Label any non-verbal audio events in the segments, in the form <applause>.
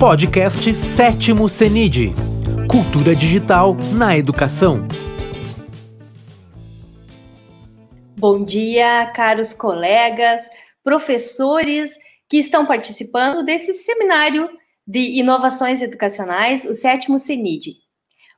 Podcast Sétimo CENID Cultura Digital na Educação. Bom dia, caros colegas, professores que estão participando desse seminário de inovações educacionais, o sétimo CENID.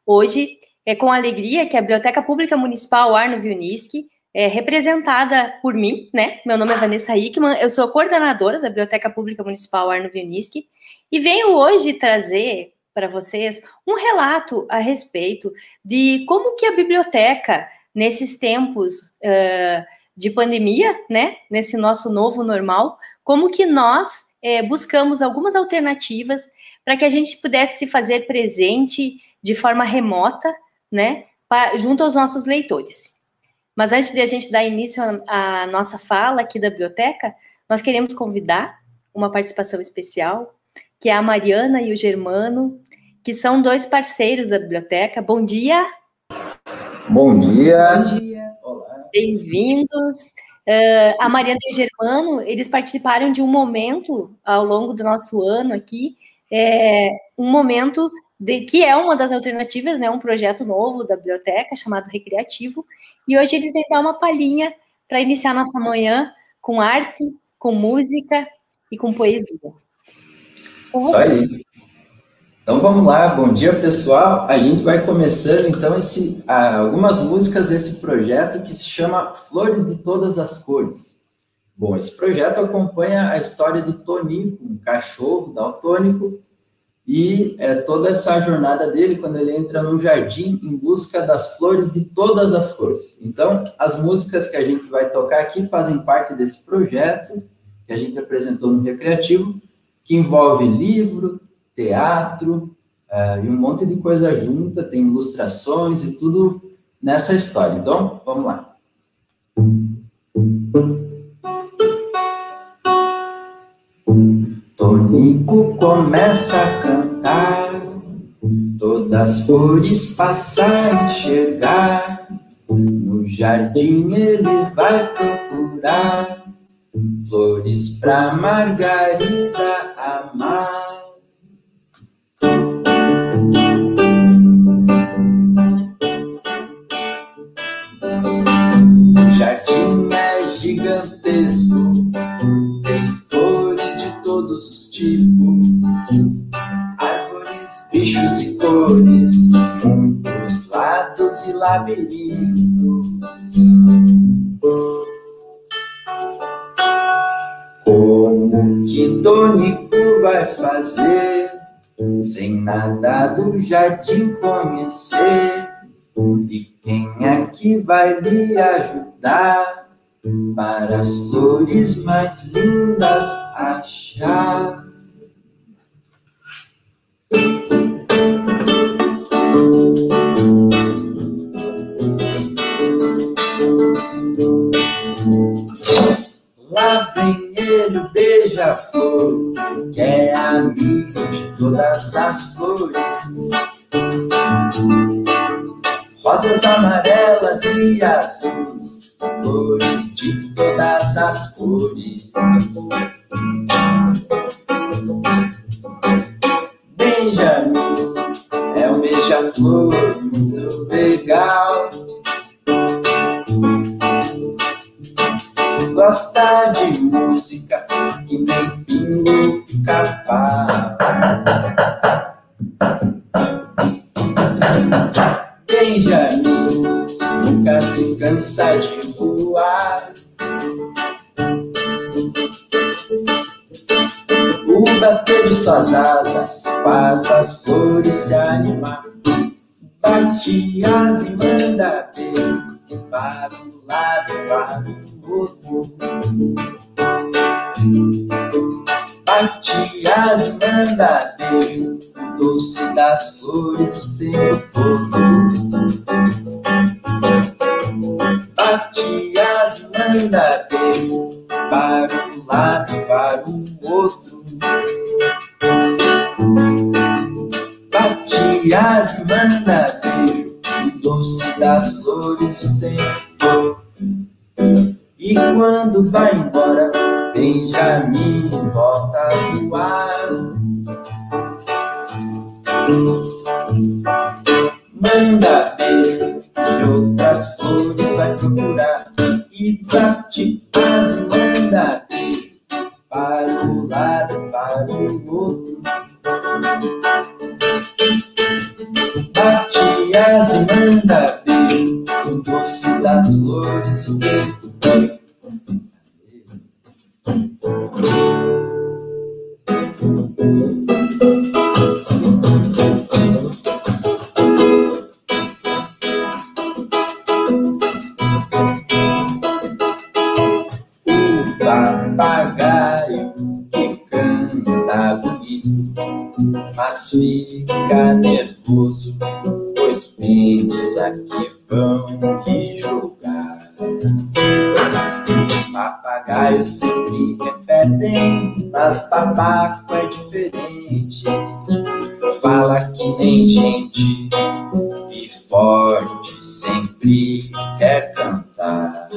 Hoje é com alegria que a Biblioteca Pública Municipal Arno Viuniski é representada por mim, né? Meu nome é Vanessa Hickman, eu sou coordenadora da Biblioteca Pública Municipal Arno Viuniski e venho hoje trazer para vocês um relato a respeito de como que a biblioteca, nesses tempos uh, de pandemia, né, nesse nosso novo normal, como que nós eh, buscamos algumas alternativas para que a gente pudesse se fazer presente de forma remota, né, pra, junto aos nossos leitores. Mas antes de a gente dar início à nossa fala aqui da biblioteca, nós queremos convidar uma participação especial que é a Mariana e o Germano, que são dois parceiros da biblioteca. Bom dia! Bom dia! Bom dia! Bem-vindos! Uh, a Mariana e o Germano, eles participaram de um momento ao longo do nosso ano aqui, é, um momento de, que é uma das alternativas, né, um projeto novo da biblioteca chamado Recreativo, e hoje eles vêm dar uma palhinha para iniciar nossa manhã com arte, com música e com poesia. Isso aí. Então vamos lá, bom dia pessoal. A gente vai começando então esse, ah, algumas músicas desse projeto que se chama Flores de Todas as Cores. Bom, esse projeto acompanha a história de Toninho, um cachorro daltônico, e é, toda essa jornada dele quando ele entra no jardim em busca das flores de todas as cores. Então, as músicas que a gente vai tocar aqui fazem parte desse projeto que a gente apresentou no Recreativo que envolve livro, teatro uh, e um monte de coisa junta, tem ilustrações e tudo nessa história. Então, vamos lá. Tonico começa a cantar, todas as cores passa a enxergar. No jardim ele vai procurar flores pra Margarida amar. O jardim é gigantesco, tem flores de todos os tipos, árvores, bichos e cores, muitos lados e labirintos. Tônico vai fazer sem nada do jardim conhecer? E quem é que vai lhe ajudar para as flores mais lindas achar? Beija-flor, que é amigo de todas as flores. Rosas amarelas e azuis, flores de todas as cores. Benjamin é um beija-flor muito legal. gosta de música que nem pingo pica-pau. Benjamin nunca se cansa de voar. O bater de suas asas faz as flores se animar. Bate as e manda beijo para um lado, para o outro. Bate as e manda beijo, o doce das flores o tempo todo. Bate as e manda beijo, para um lado, para o outro. Bate as e manda beijo, o doce das flores o tempo. E quando vai embora, Benjamin volta volta voar. Manda mas papaco é diferente. Fala que nem gente e forte sempre quer cantar.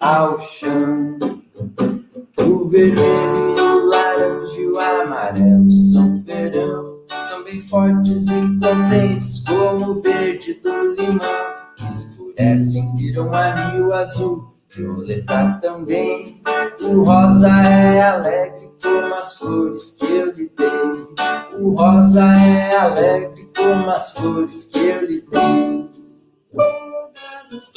ao chão. O vermelho e o laranja e o amarelo são verão. São bem fortes e potentes como o verde do limão. Que escurecem, viram anil azul, violeta também. O rosa é alegre como as flores que eu lhe dei. O rosa é alegre como as flores que eu lhe dei braços.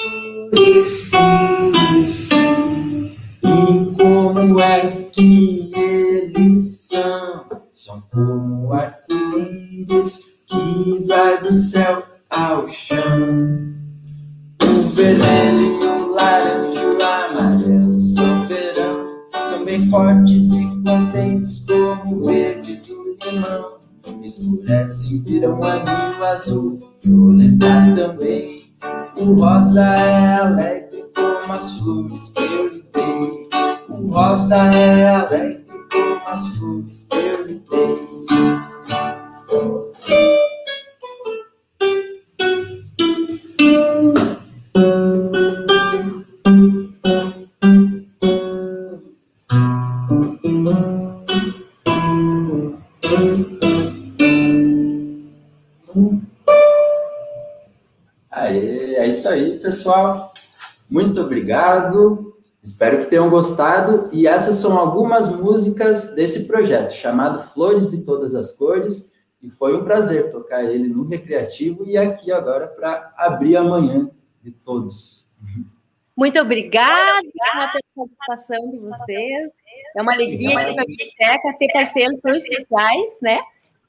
E como é que eles são? São como arco-íris que vai do céu ao chão. O vermelho, o laranja, o amarelo são verão. São bem fortes e contentes como o verde do limão. Escurecem, viram anil azul, violetar também o rosa é alegre como as flores que eu lhe dei. O rosa é alegre como as flores que eu lhe dei. Pessoal. Muito obrigado. Espero que tenham gostado. E essas são algumas músicas desse projeto, chamado Flores de Todas as Cores. E foi um prazer tocar ele no Recreativo e aqui agora para abrir a manhã de todos. Muito obrigada pela participação de vocês. É uma alegria aqui para a biblioteca ter parceiros tão especiais, né?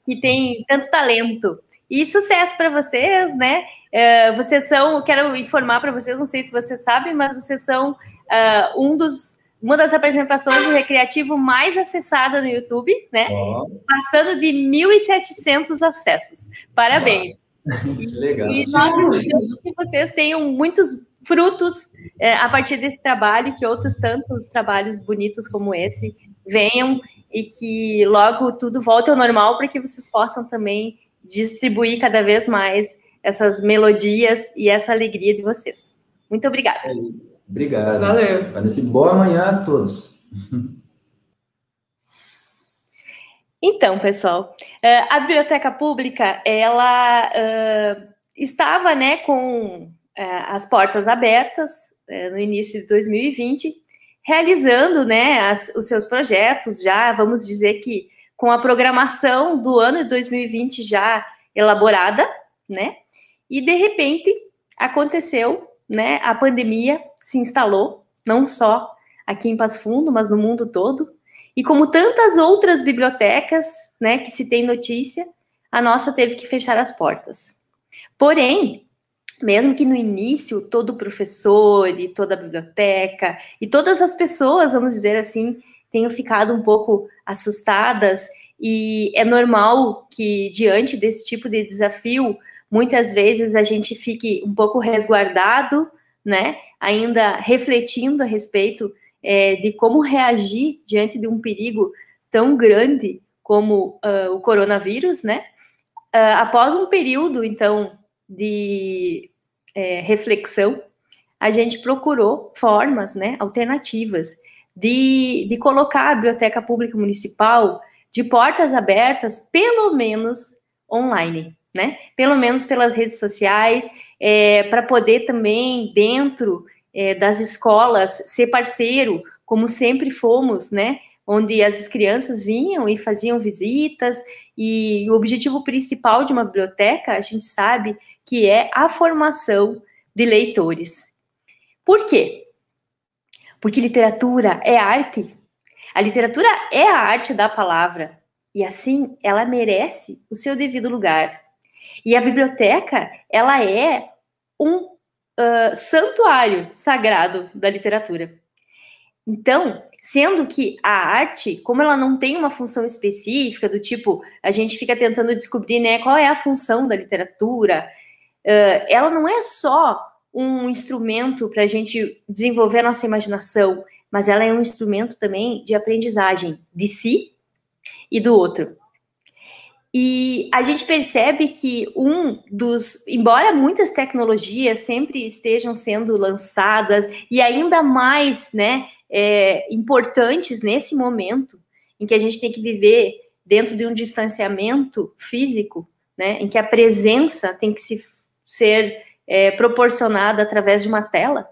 Que tem tanto talento. E sucesso para vocês, né? Uh, vocês são, quero informar para vocês, não sei se vocês sabem, mas vocês são uh, um dos, uma das apresentações do recreativo mais acessada no YouTube, né? Oh. Passando de 1.700 acessos. Parabéns. <laughs> Legal. E nós desejamos que vocês tenham muitos frutos é, a partir desse trabalho, que outros tantos trabalhos bonitos como esse venham e que logo tudo volte ao normal para que vocês possam também distribuir cada vez mais essas melodias e essa alegria de vocês. Muito obrigada. Obrigado. Valeu. Parece boa manhã a todos. Então, pessoal, eh, a biblioteca pública ela uh, estava, né, com uh, as portas abertas uh, no início de 2020, realizando, né, as, os seus projetos já, vamos dizer que com a programação do ano de 2020 já elaborada, né, e de repente aconteceu, né, a pandemia se instalou, não só aqui em Passo Fundo, mas no mundo todo, e como tantas outras bibliotecas, né, que se tem notícia, a nossa teve que fechar as portas. Porém, mesmo que no início todo professor e toda biblioteca e todas as pessoas, vamos dizer assim, tenham ficado um pouco assustadas e é normal que diante desse tipo de desafio, muitas vezes a gente fique um pouco resguardado, né? Ainda refletindo a respeito é, de como reagir diante de um perigo tão grande como uh, o coronavírus, né? Uh, após um período, então, de é, reflexão, a gente procurou formas, né, alternativas de, de colocar a biblioteca pública municipal de portas abertas, pelo menos online, né? Pelo menos pelas redes sociais, é, para poder também, dentro é, das escolas ser parceiro, como sempre fomos, né? Onde as crianças vinham e faziam visitas, e o objetivo principal de uma biblioteca, a gente sabe que é a formação de leitores. Por quê? Porque literatura é arte. A literatura é a arte da palavra, e assim ela merece o seu devido lugar. E a biblioteca, ela é um uh, santuário sagrado da literatura. Então, sendo que a arte, como ela não tem uma função específica, do tipo, a gente fica tentando descobrir né, qual é a função da literatura, uh, ela não é só um instrumento para a gente desenvolver a nossa imaginação, mas ela é um instrumento também de aprendizagem de si e do outro. E a gente percebe que um dos, embora muitas tecnologias sempre estejam sendo lançadas e ainda mais, né, é, importantes nesse momento em que a gente tem que viver dentro de um distanciamento físico, né, em que a presença tem que se, ser é, proporcionada através de uma tela,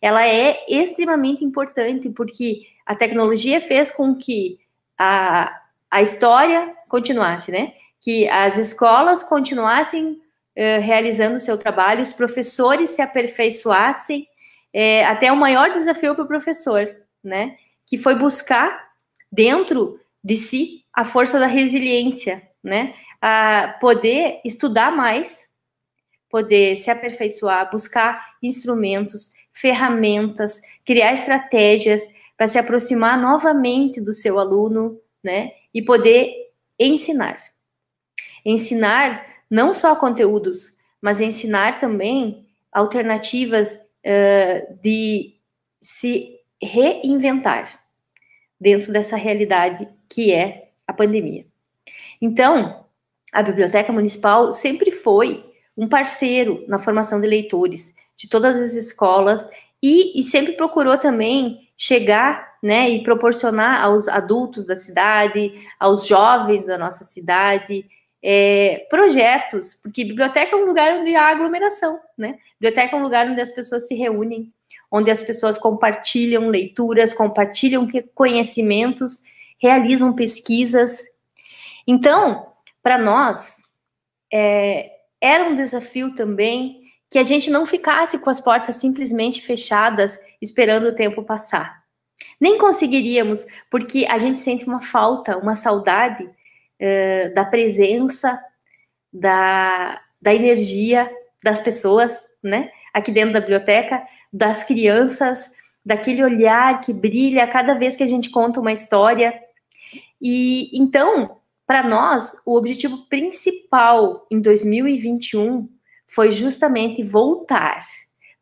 ela é extremamente importante porque a tecnologia fez com que a, a história continuasse, né? Que as escolas continuassem uh, realizando o seu trabalho, os professores se aperfeiçoassem, é, até o maior desafio para o professor, né? Que foi buscar dentro de si a força da resiliência, né? A poder estudar mais, poder se aperfeiçoar, buscar instrumentos, ferramentas, criar estratégias para se aproximar novamente do seu aluno, né? E poder ensinar. Ensinar não só conteúdos, mas ensinar também alternativas uh, de se reinventar dentro dessa realidade que é a pandemia. Então, a Biblioteca Municipal sempre foi um parceiro na formação de leitores de todas as escolas e, e sempre procurou também chegar né, e proporcionar aos adultos da cidade, aos jovens da nossa cidade, é, projetos, porque biblioteca é um lugar onde há aglomeração, né? Biblioteca é um lugar onde as pessoas se reúnem, onde as pessoas compartilham leituras, compartilham conhecimentos, realizam pesquisas. Então, para nós, é, era um desafio também que a gente não ficasse com as portas simplesmente fechadas, esperando o tempo passar. Nem conseguiríamos, porque a gente sente uma falta, uma saudade uh, da presença, da, da energia das pessoas, né? Aqui dentro da biblioteca, das crianças, daquele olhar que brilha cada vez que a gente conta uma história. E então, para nós, o objetivo principal em 2021 foi justamente voltar,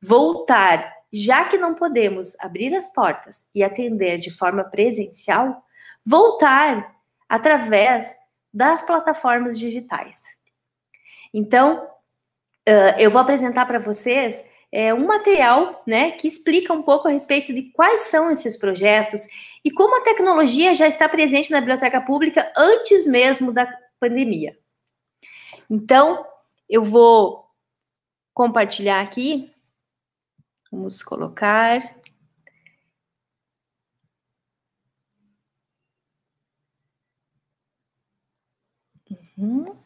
voltar, já que não podemos abrir as portas e atender de forma presencial, voltar através das plataformas digitais. Então, eu vou apresentar para vocês é, um material né, que explica um pouco a respeito de quais são esses projetos e como a tecnologia já está presente na biblioteca pública antes mesmo da pandemia. Então, eu vou compartilhar aqui. Vamos colocar. Uhum.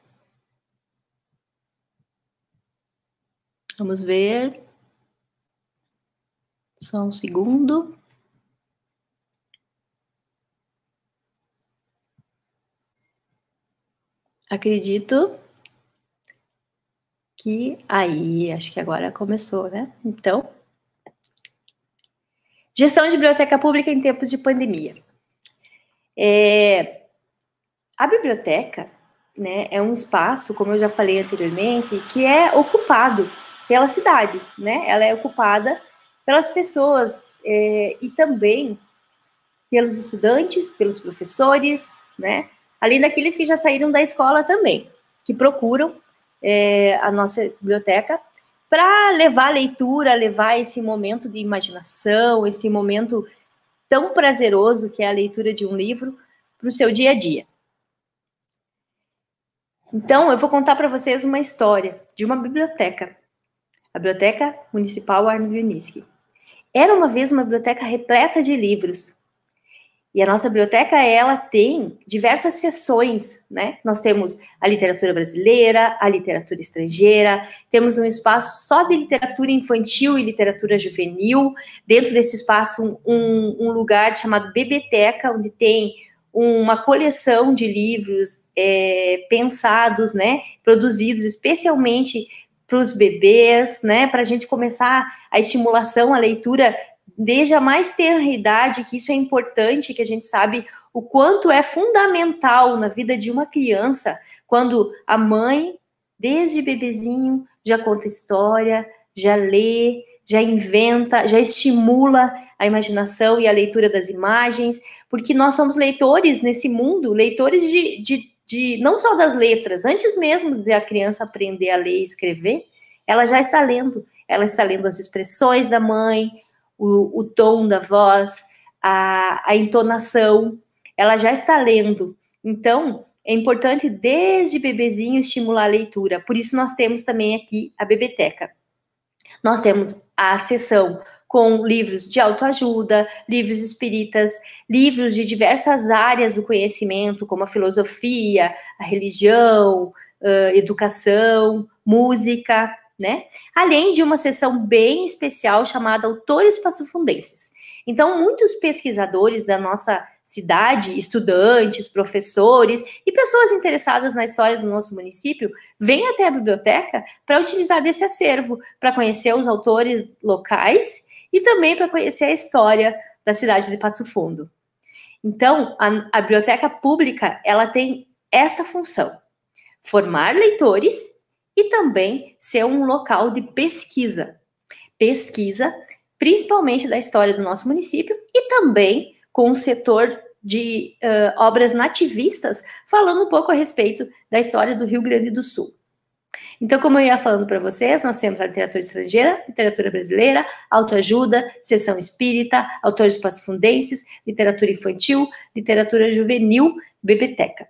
Vamos ver. Só um segundo. Acredito que aí, acho que agora começou, né? Então, gestão de biblioteca pública em tempos de pandemia. É, a biblioteca, né, é um espaço, como eu já falei anteriormente, que é ocupado pela cidade, né? Ela é ocupada pelas pessoas é, e também pelos estudantes, pelos professores, né? Além daqueles que já saíram da escola também, que procuram é, a nossa biblioteca para levar a leitura, levar esse momento de imaginação, esse momento tão prazeroso que é a leitura de um livro para o seu dia a dia. Então, eu vou contar para vocês uma história de uma biblioteca, a Biblioteca Municipal Arno Viuniski. Era uma vez uma biblioteca repleta de livros. E a nossa biblioteca, ela tem diversas seções, né? Nós temos a literatura brasileira, a literatura estrangeira, temos um espaço só de literatura infantil e literatura juvenil. Dentro desse espaço, um, um lugar chamado Biblioteca, onde tem uma coleção de livros é, pensados, né? Produzidos especialmente para os bebês, né? Para a gente começar a estimulação, a leitura desde a mais tenra idade, que isso é importante, que a gente sabe o quanto é fundamental na vida de uma criança quando a mãe, desde bebezinho, já conta história, já lê, já inventa, já estimula a imaginação e a leitura das imagens, porque nós somos leitores nesse mundo, leitores de, de de não só das letras, antes mesmo de a criança aprender a ler e escrever, ela já está lendo. Ela está lendo as expressões da mãe, o, o tom da voz, a, a entonação. Ela já está lendo. Então, é importante desde bebezinho estimular a leitura. Por isso nós temos também aqui a bebeteca. Nós temos a sessão com livros de autoajuda, livros espíritas, livros de diversas áreas do conhecimento, como a filosofia, a religião, uh, educação, música, né? Além de uma sessão bem especial chamada Autores Passofundenses. Então, muitos pesquisadores da nossa cidade, estudantes, professores e pessoas interessadas na história do nosso município vêm até a biblioteca para utilizar desse acervo, para conhecer os autores locais e também para conhecer a história da cidade de Passo Fundo. Então, a, a biblioteca pública ela tem essa função: formar leitores e também ser um local de pesquisa. Pesquisa, principalmente da história do nosso município e também com o setor de uh, obras nativistas, falando um pouco a respeito da história do Rio Grande do Sul. Então, como eu ia falando para vocês, nós temos a literatura estrangeira, literatura brasileira, autoajuda, sessão espírita, autores passafundenses, literatura infantil, literatura juvenil, biblioteca.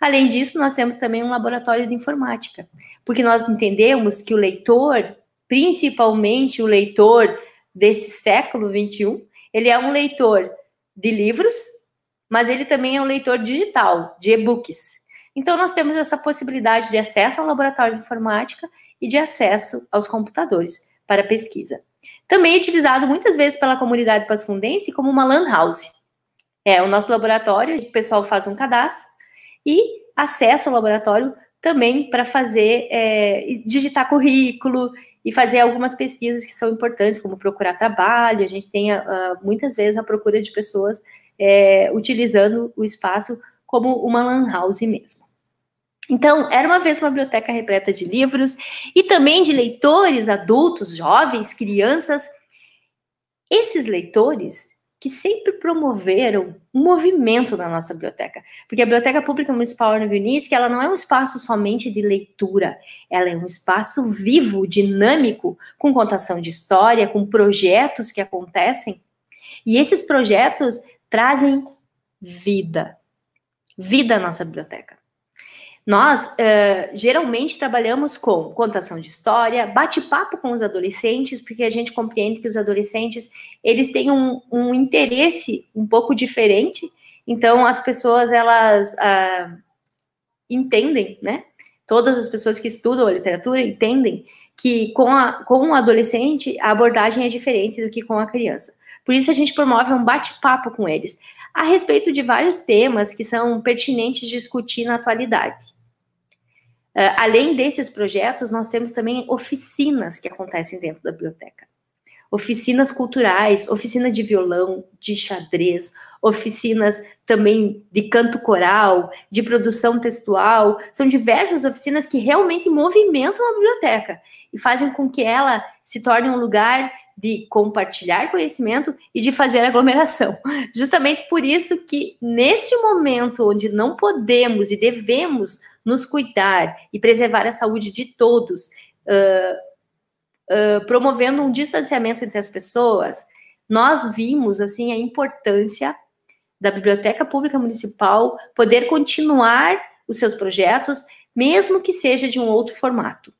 Além disso, nós temos também um laboratório de informática, porque nós entendemos que o leitor, principalmente o leitor desse século 21, ele é um leitor de livros, mas ele também é um leitor digital, de e-books. Então, nós temos essa possibilidade de acesso ao laboratório de informática e de acesso aos computadores para pesquisa. Também é utilizado muitas vezes pela comunidade pasfundense como uma LAN house. É o nosso laboratório, o pessoal faz um cadastro e acesso ao laboratório também para fazer, é, digitar currículo e fazer algumas pesquisas que são importantes, como procurar trabalho. A gente tem uh, muitas vezes a procura de pessoas é, utilizando o espaço como uma LAN house mesmo. Então, era uma vez uma biblioteca repleta de livros e também de leitores adultos, jovens, crianças. Esses leitores que sempre promoveram um movimento na nossa biblioteca. Porque a Biblioteca Pública Municipal Ana Vinícius, ela não é um espaço somente de leitura, ela é um espaço vivo, dinâmico, com contação de história, com projetos que acontecem. E esses projetos trazem vida. Vida à nossa biblioteca. Nós uh, geralmente trabalhamos com contação de história, bate-papo com os adolescentes, porque a gente compreende que os adolescentes eles têm um, um interesse um pouco diferente. Então as pessoas elas uh, entendem, né? Todas as pessoas que estudam a literatura entendem que com, a, com o adolescente a abordagem é diferente do que com a criança. Por isso a gente promove um bate-papo com eles a respeito de vários temas que são pertinentes de discutir na atualidade. Uh, além desses projetos, nós temos também oficinas que acontecem dentro da biblioteca. Oficinas culturais, oficina de violão, de xadrez, oficinas também de canto coral, de produção textual. São diversas oficinas que realmente movimentam a biblioteca e fazem com que ela se torne um lugar de compartilhar conhecimento e de fazer aglomeração. Justamente por isso que nesse momento onde não podemos e devemos nos cuidar e preservar a saúde de todos, uh, uh, promovendo um distanciamento entre as pessoas, nós vimos assim a importância da Biblioteca Pública Municipal poder continuar os seus projetos, mesmo que seja de um outro formato.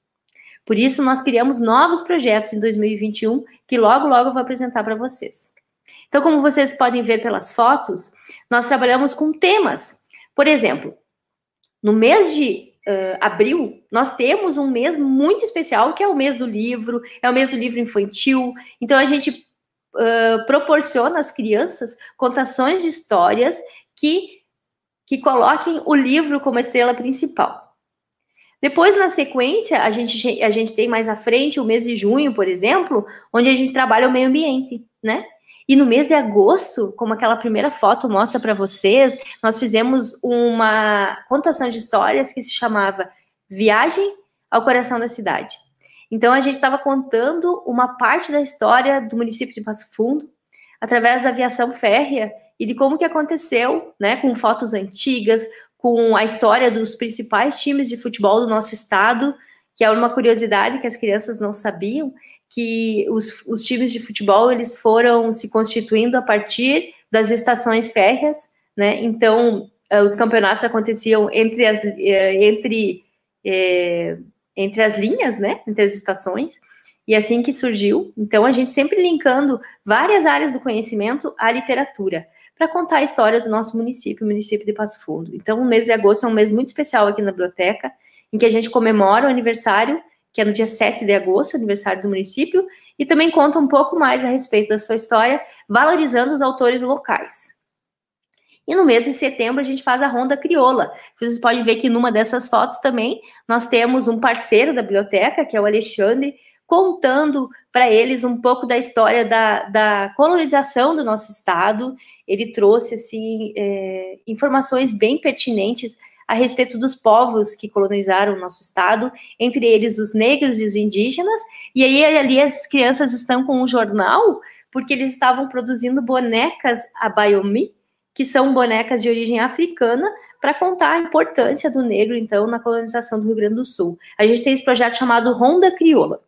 Por isso, nós criamos novos projetos em 2021, que logo, logo eu vou apresentar para vocês. Então, como vocês podem ver pelas fotos, nós trabalhamos com temas. Por exemplo, no mês de uh, abril, nós temos um mês muito especial, que é o mês do livro, é o mês do livro infantil. Então, a gente uh, proporciona às crianças contações de histórias que, que coloquem o livro como estrela principal. Depois, na sequência, a gente, a gente tem mais à frente o mês de junho, por exemplo, onde a gente trabalha o meio ambiente, né? E no mês de agosto, como aquela primeira foto mostra para vocês, nós fizemos uma contação de histórias que se chamava Viagem ao Coração da Cidade. Então a gente estava contando uma parte da história do município de Passo Fundo através da aviação férrea e de como que aconteceu, né, com fotos antigas, com a história dos principais times de futebol do nosso estado, que é uma curiosidade que as crianças não sabiam, que os, os times de futebol eles foram se constituindo a partir das estações férreas, né? Então uh, os campeonatos aconteciam entre as uh, entre uh, entre as linhas, né? Entre as estações e assim que surgiu. Então a gente sempre linkando várias áreas do conhecimento à literatura para contar a história do nosso município, o município de Passo Fundo. Então o mês de agosto é um mês muito especial aqui na biblioteca, em que a gente comemora o aniversário que é no dia 7 de agosto, aniversário do município, e também conta um pouco mais a respeito da sua história, valorizando os autores locais. E no mês de setembro a gente faz a Ronda Crioula. Vocês podem ver que numa dessas fotos também nós temos um parceiro da biblioteca, que é o Alexandre, contando para eles um pouco da história da, da, colonização do nosso estado. Ele trouxe assim é, informações bem pertinentes a respeito dos povos que colonizaram o nosso estado, entre eles os negros e os indígenas. E aí ali as crianças estão com um jornal porque eles estavam produzindo bonecas abayomi, que são bonecas de origem africana, para contar a importância do negro, então, na colonização do Rio Grande do Sul. A gente tem esse projeto chamado Ronda Crioula.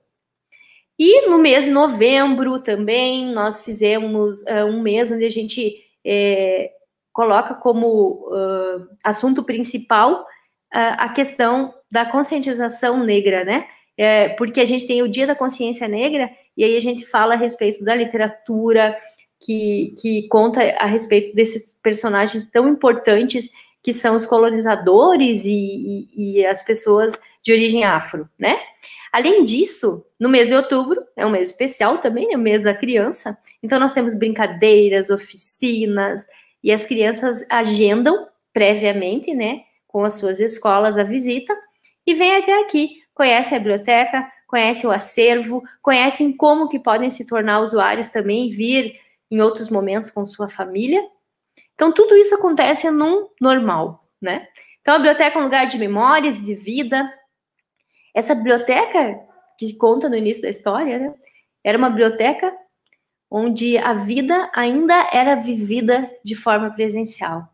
E no mês de novembro também, nós fizemos uh, um mês onde a gente é, coloca como uh, assunto principal uh, a questão da conscientização negra, né? É, porque a gente tem o Dia da Consciência Negra e aí a gente fala a respeito da literatura que, que conta a respeito desses personagens tão importantes que são os colonizadores e, e, e as pessoas de origem afro, né? Além disso, no mês de outubro, é um mês especial também, é o mês da criança, então nós temos brincadeiras, oficinas, e as crianças agendam previamente, né, com as suas escolas a visita e vêm até aqui, conhecem a biblioteca, conhecem o acervo, conhecem como que podem se tornar usuários também e vir em outros momentos com sua família. Então tudo isso acontece num normal, né? Então a biblioteca é um lugar de memórias, de vida. Essa biblioteca, que conta no início da história, né, era uma biblioteca onde a vida ainda era vivida de forma presencial.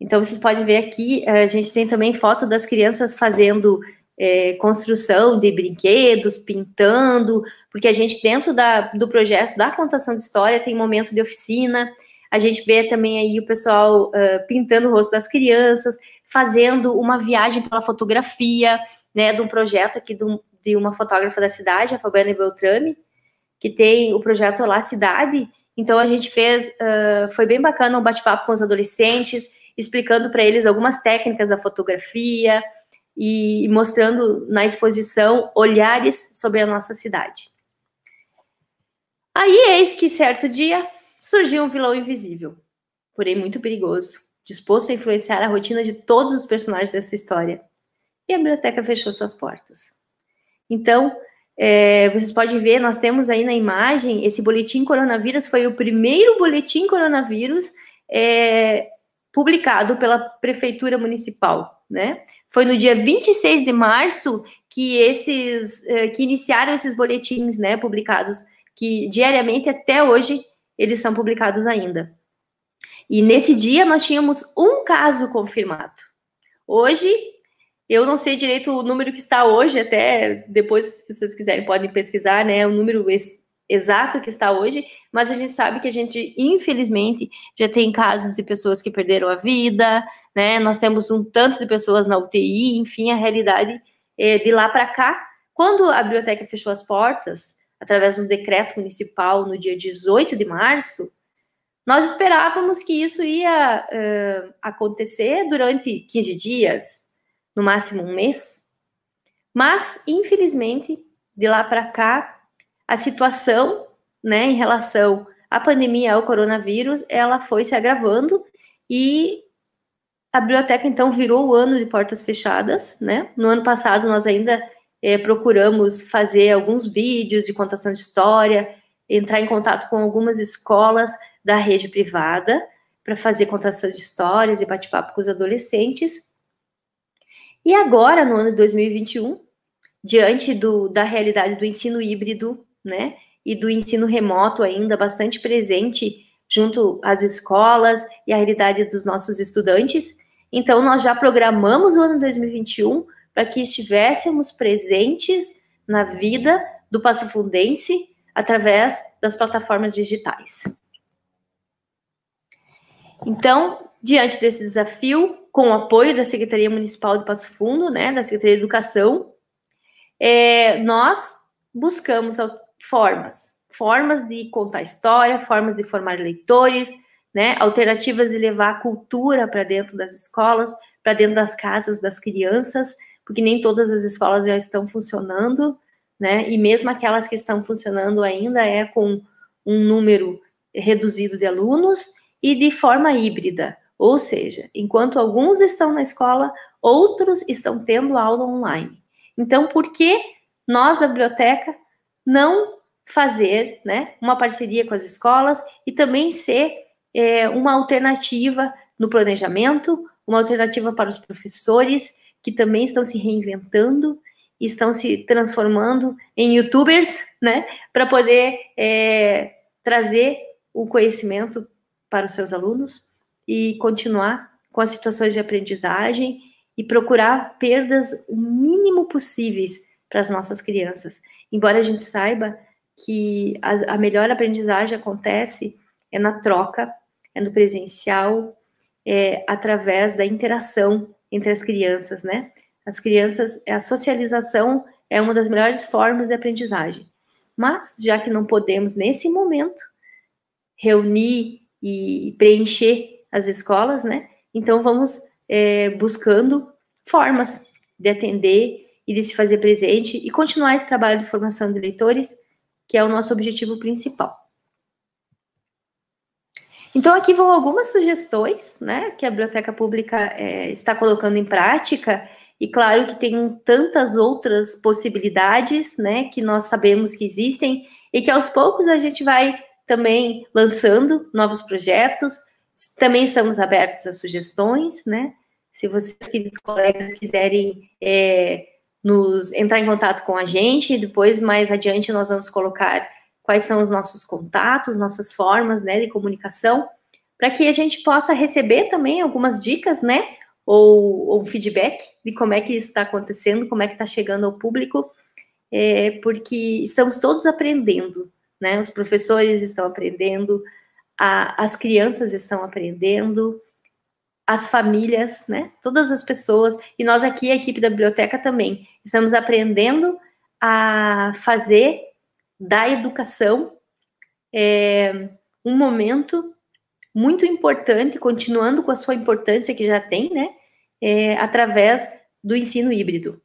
Então, vocês podem ver aqui, a gente tem também foto das crianças fazendo é, construção de brinquedos, pintando, porque a gente, dentro da, do projeto da contação de história, tem momento de oficina, a gente vê também aí o pessoal uh, pintando o rosto das crianças, fazendo uma viagem pela fotografia, né, de um projeto aqui de, de uma fotógrafa da cidade, a Fabiana Beltrame, que tem o projeto Lá Cidade. Então a gente fez, uh, foi bem bacana um bate-papo com os adolescentes, explicando para eles algumas técnicas da fotografia e mostrando na exposição olhares sobre a nossa cidade. Aí eis que certo dia surgiu um vilão invisível, porém muito perigoso, disposto a influenciar a rotina de todos os personagens dessa história. E a biblioteca fechou suas portas. Então, é, vocês podem ver, nós temos aí na imagem, esse boletim coronavírus foi o primeiro boletim coronavírus é, publicado pela Prefeitura Municipal, né? Foi no dia 26 de março que esses, é, que iniciaram esses boletins, né, publicados, que diariamente até hoje eles são publicados ainda. E nesse dia nós tínhamos um caso confirmado. Hoje eu não sei direito o número que está hoje, até depois, se vocês quiserem, podem pesquisar, né? O número ex exato que está hoje, mas a gente sabe que a gente, infelizmente, já tem casos de pessoas que perderam a vida, né? Nós temos um tanto de pessoas na UTI, enfim, a realidade é, de lá para cá. Quando a biblioteca fechou as portas, através de um decreto municipal no dia 18 de março, nós esperávamos que isso ia uh, acontecer durante 15 dias, no máximo um mês. Mas, infelizmente, de lá para cá, a situação, né, em relação à pandemia, ao coronavírus, ela foi se agravando e a biblioteca então virou o ano de portas fechadas, né? No ano passado nós ainda é, procuramos fazer alguns vídeos de contação de história, entrar em contato com algumas escolas da rede privada para fazer contação de histórias e bate-papo com os adolescentes. E agora, no ano de 2021, diante do, da realidade do ensino híbrido, né, e do ensino remoto ainda bastante presente junto às escolas e à realidade dos nossos estudantes, então nós já programamos o ano 2021 para que estivéssemos presentes na vida do Passo Fundense através das plataformas digitais. Então, diante desse desafio, com o apoio da Secretaria Municipal de Passo Fundo, né, da Secretaria de Educação, é, nós buscamos formas, formas de contar história, formas de formar leitores, né, alternativas de levar a cultura para dentro das escolas, para dentro das casas das crianças, porque nem todas as escolas já estão funcionando, né, e mesmo aquelas que estão funcionando ainda é com um número reduzido de alunos e de forma híbrida, ou seja, enquanto alguns estão na escola, outros estão tendo aula online. Então, por que nós da biblioteca não fazer né, uma parceria com as escolas e também ser é, uma alternativa no planejamento, uma alternativa para os professores que também estão se reinventando, estão se transformando em youtubers, né, para poder é, trazer o conhecimento para os seus alunos e continuar com as situações de aprendizagem e procurar perdas o mínimo possíveis para as nossas crianças. Embora a gente saiba que a, a melhor aprendizagem acontece é na troca, é no presencial, é através da interação entre as crianças, né? As crianças, a socialização é uma das melhores formas de aprendizagem. Mas, já que não podemos, nesse momento, reunir e preencher as escolas, né? Então vamos é, buscando formas de atender e de se fazer presente e continuar esse trabalho de formação de leitores, que é o nosso objetivo principal. Então, aqui vão algumas sugestões, né, que a Biblioteca Pública é, está colocando em prática, e claro que tem tantas outras possibilidades, né, que nós sabemos que existem, e que aos poucos a gente vai também lançando novos projetos, também estamos abertos a sugestões, né? Se vocês, queridos colegas, quiserem é, nos entrar em contato com a gente, depois, mais adiante, nós vamos colocar quais são os nossos contatos, nossas formas né, de comunicação, para que a gente possa receber também algumas dicas, né? Ou, ou feedback de como é que isso está acontecendo, como é que está chegando ao público, é, porque estamos todos aprendendo, né? Os professores estão aprendendo, a, as crianças estão aprendendo, as famílias, né? Todas as pessoas, e nós aqui, a equipe da biblioteca também, estamos aprendendo a fazer da educação é, um momento muito importante, continuando com a sua importância que já tem, né? É, através do ensino híbrido,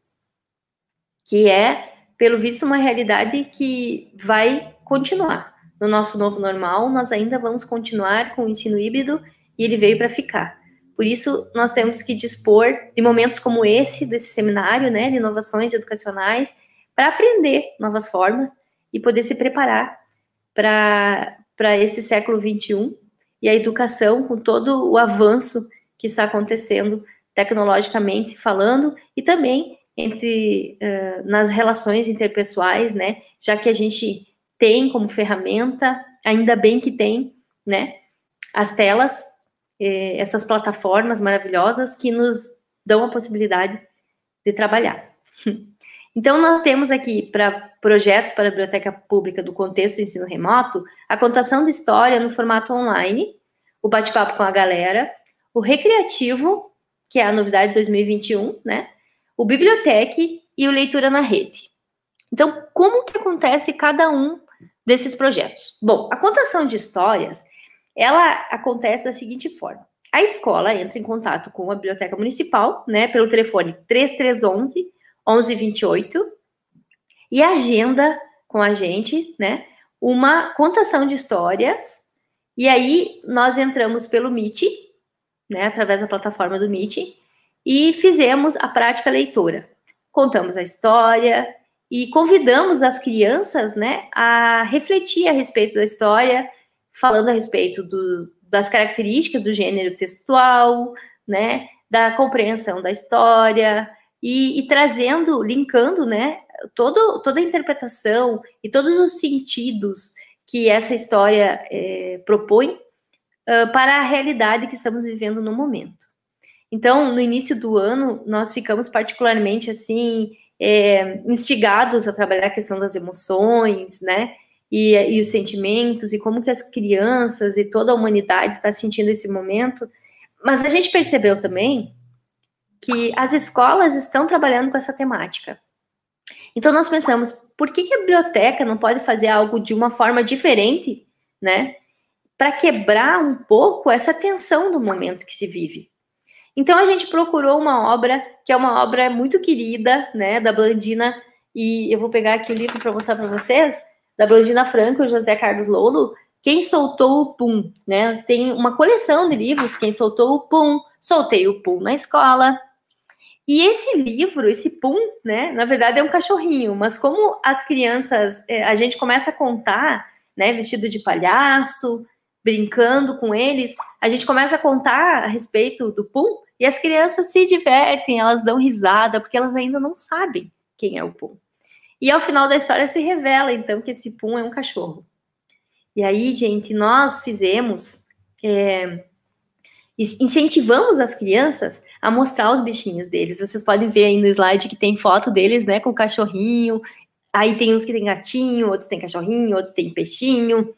que é, pelo visto, uma realidade que vai continuar. No nosso novo normal, nós ainda vamos continuar com o ensino híbrido e ele veio para ficar. Por isso, nós temos que dispor de momentos como esse, desse seminário, né, de inovações educacionais, para aprender novas formas e poder se preparar para esse século XXI e a educação com todo o avanço que está acontecendo tecnologicamente falando e também entre uh, nas relações interpessoais, né? Já que a gente tem como ferramenta, ainda bem que tem, né? As telas eh, essas plataformas maravilhosas que nos dão a possibilidade de trabalhar. <laughs> Então, nós temos aqui para projetos para a biblioteca pública do contexto do ensino remoto, a contação de história no formato online, o bate-papo com a galera, o recreativo, que é a novidade de 2021, né? O biblioteca e o leitura na rede. Então, como que acontece cada um desses projetos? Bom, a contação de histórias ela acontece da seguinte forma. A escola entra em contato com a biblioteca municipal, né, pelo telefone 3311 1128 e agenda com a gente, né, uma contação de histórias. E aí nós entramos pelo Meet, né, através da plataforma do Meet, e fizemos a prática leitora. Contamos a história e convidamos as crianças, né, a refletir a respeito da história, falando a respeito do, das características do gênero textual, né, da compreensão da história e, e trazendo, linkando, né, todo, toda a interpretação e todos os sentidos que essa história é, propõe uh, para a realidade que estamos vivendo no momento. Então, no início do ano, nós ficamos particularmente assim é, instigados a trabalhar a questão das emoções, né? e, e, os sentimentos e como que as crianças e toda a humanidade está sentindo esse momento. Mas a gente percebeu também que as escolas estão trabalhando com essa temática. Então nós pensamos, por que, que a biblioteca não pode fazer algo de uma forma diferente, né? Para quebrar um pouco essa tensão do momento que se vive. Então a gente procurou uma obra que é uma obra muito querida, né, da Blandina, e eu vou pegar aqui o livro para mostrar para vocês, da Blandina Franco e José Carlos Lolo, Quem Soltou o Pum, né? Tem uma coleção de livros, Quem Soltou o Pum, Soltei o Pum na Escola. E esse livro, esse Pum, né? Na verdade é um cachorrinho, mas como as crianças, é, a gente começa a contar, né? Vestido de palhaço, brincando com eles, a gente começa a contar a respeito do Pum e as crianças se divertem, elas dão risada, porque elas ainda não sabem quem é o Pum. E ao final da história se revela, então, que esse Pum é um cachorro. E aí, gente, nós fizemos. É, incentivamos as crianças a mostrar os bichinhos deles. Vocês podem ver aí no slide que tem foto deles, né, com o cachorrinho. Aí tem uns que tem gatinho, outros tem cachorrinho, outros tem peixinho.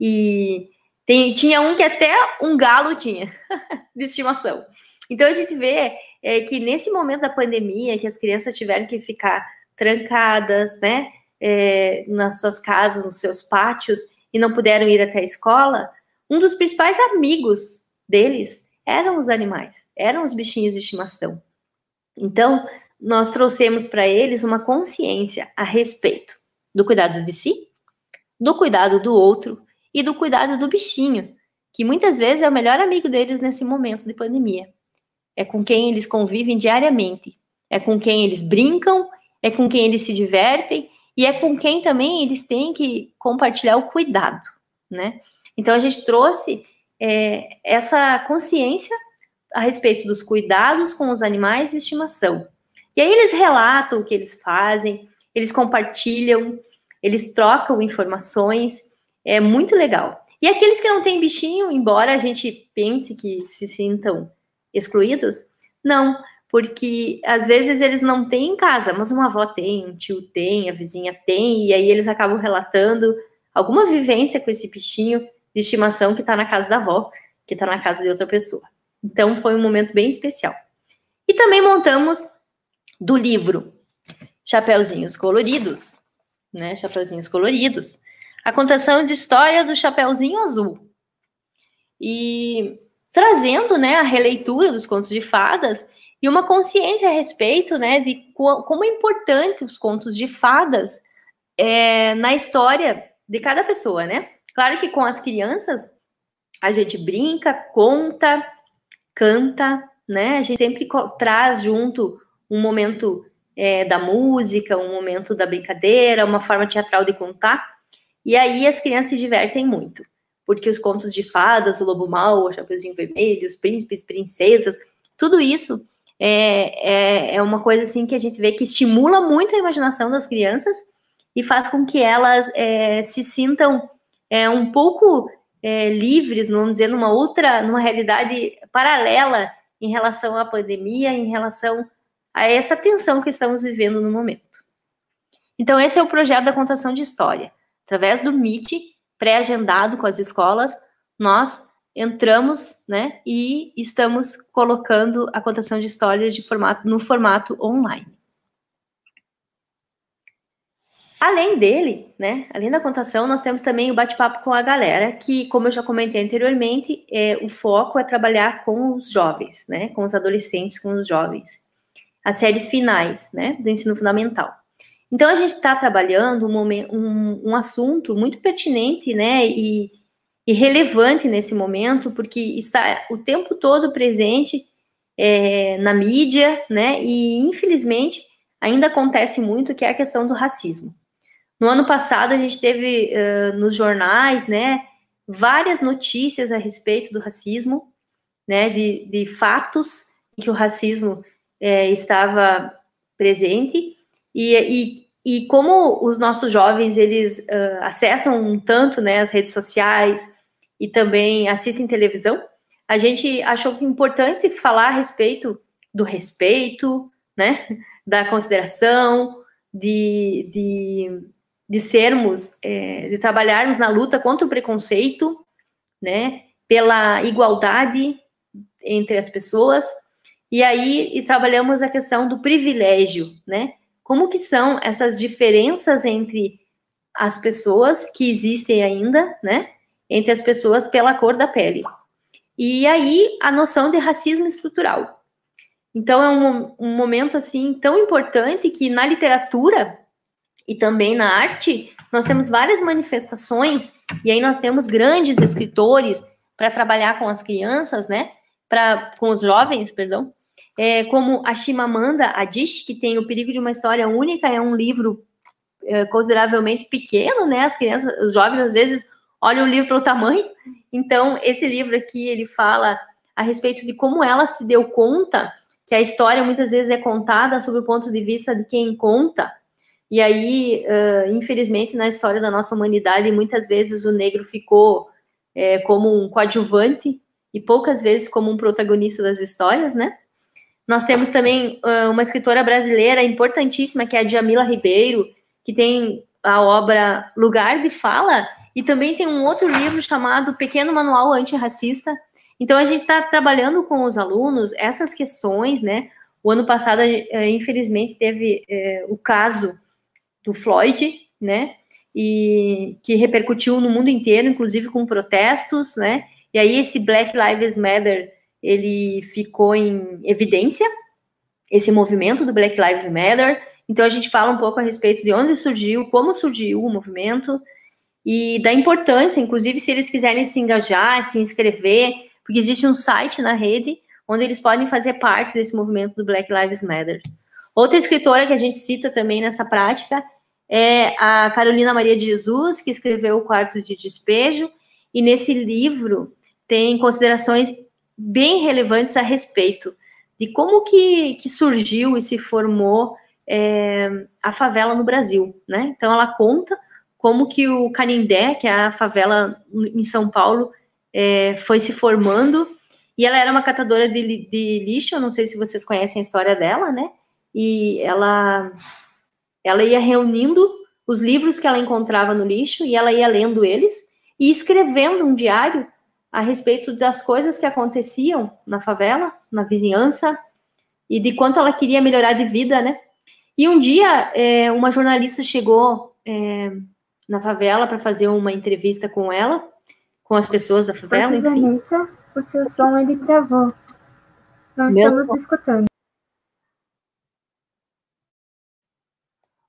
E tem, tinha um que até um galo tinha <laughs> de estimação. Então a gente vê é, que nesse momento da pandemia, que as crianças tiveram que ficar trancadas, né, é, nas suas casas, nos seus pátios e não puderam ir até a escola, um dos principais amigos deles eram os animais, eram os bichinhos de estimação. Então, nós trouxemos para eles uma consciência a respeito do cuidado de si, do cuidado do outro e do cuidado do bichinho, que muitas vezes é o melhor amigo deles nesse momento de pandemia. É com quem eles convivem diariamente, é com quem eles brincam é com quem eles se divertem e é com quem também eles têm que compartilhar o cuidado, né? Então a gente trouxe é, essa consciência a respeito dos cuidados com os animais de estimação. E aí eles relatam o que eles fazem, eles compartilham, eles trocam informações, é muito legal. E aqueles que não têm bichinho, embora a gente pense que se sintam excluídos, não, porque às vezes eles não têm em casa, mas uma avó tem, um tio tem, a vizinha tem, e aí eles acabam relatando alguma vivência com esse bichinho de estimação que está na casa da avó, que está na casa de outra pessoa. Então foi um momento bem especial. E também montamos do livro Chapeuzinhos Coloridos, né? Chapeuzinhos Coloridos, a contação de história do Chapeuzinho Azul. E trazendo, né, a releitura dos contos de fadas e uma consciência a respeito, né, de como é importante os contos de fadas é, na história de cada pessoa, né? Claro que com as crianças a gente brinca, conta, canta, né? A gente sempre traz junto um momento é, da música, um momento da brincadeira, uma forma teatral de contar. E aí as crianças se divertem muito, porque os contos de fadas, o lobo mau, o chapeuzinho vermelho, os príncipes, princesas, tudo isso é, é, é uma coisa assim que a gente vê que estimula muito a imaginação das crianças e faz com que elas é, se sintam é, um pouco é, livres, vamos dizer, numa outra, numa realidade paralela em relação à pandemia, em relação a essa tensão que estamos vivendo no momento. Então, esse é o projeto da contação de história. Através do MIT, pré-agendado com as escolas, nós entramos, né, e estamos colocando a contação de histórias de formato, no formato online. Além dele, né, além da contação, nós temos também o bate-papo com a galera, que, como eu já comentei anteriormente, é, o foco é trabalhar com os jovens, né, com os adolescentes, com os jovens, as séries finais, né, do ensino fundamental. Então, a gente está trabalhando um, um, um, assunto muito pertinente, né, e, e, relevante nesse momento, porque está o tempo todo presente é, na mídia, né, e infelizmente ainda acontece muito, que é a questão do racismo. No ano passado, a gente teve uh, nos jornais, né, várias notícias a respeito do racismo, né, de, de fatos em que o racismo é, estava presente, e, e, e, como os nossos jovens, eles uh, acessam um tanto, né, as redes sociais e também assistem televisão, a gente achou é importante falar a respeito do respeito, né, <laughs> da consideração, de, de de sermos, é, de trabalharmos na luta contra o preconceito, né, pela igualdade entre as pessoas, e aí e trabalhamos a questão do privilégio, né, como que são essas diferenças entre as pessoas que existem ainda, né, entre as pessoas pela cor da pele. E aí a noção de racismo estrutural. Então é um, um momento assim tão importante que na literatura e também na arte, nós temos várias manifestações, e aí nós temos grandes escritores para trabalhar com as crianças, né? Pra, com os jovens, perdão, é, como a Chimamanda Adichie, que tem O Perigo de uma História Única, é um livro é, consideravelmente pequeno, né? As crianças, os jovens às vezes olham o livro pelo tamanho. Então, esse livro aqui, ele fala a respeito de como ela se deu conta que a história muitas vezes é contada sob o ponto de vista de quem conta, e aí, uh, infelizmente, na história da nossa humanidade, muitas vezes o negro ficou é, como um coadjuvante e poucas vezes como um protagonista das histórias, né? Nós temos também uh, uma escritora brasileira importantíssima, que é a Djamila Ribeiro, que tem a obra Lugar de Fala, e também tem um outro livro chamado Pequeno Manual Antirracista. Então, a gente está trabalhando com os alunos essas questões, né? O ano passado, uh, infelizmente, teve uh, o caso do Floyd, né? E que repercutiu no mundo inteiro, inclusive com protestos, né? E aí esse Black Lives Matter ele ficou em evidência, esse movimento do Black Lives Matter. Então a gente fala um pouco a respeito de onde surgiu, como surgiu o movimento e da importância, inclusive se eles quiserem se engajar, se inscrever, porque existe um site na rede onde eles podem fazer parte desse movimento do Black Lives Matter. Outra escritora que a gente cita também nessa prática é a Carolina Maria de Jesus, que escreveu O Quarto de Despejo, e nesse livro tem considerações bem relevantes a respeito de como que, que surgiu e se formou é, a favela no Brasil, né? Então ela conta como que o Canindé, que é a favela em São Paulo, é, foi se formando. E ela era uma catadora de, de lixo, não sei se vocês conhecem a história dela, né? E ela, ela ia reunindo os livros que ela encontrava no lixo e ela ia lendo eles e escrevendo um diário a respeito das coisas que aconteciam na favela, na vizinhança, e de quanto ela queria melhorar de vida, né? E um dia, é, uma jornalista chegou é, na favela para fazer uma entrevista com ela, com as pessoas da favela, enfim. Vanessa, o seu som ele travou. Não Meu estamos som. escutando.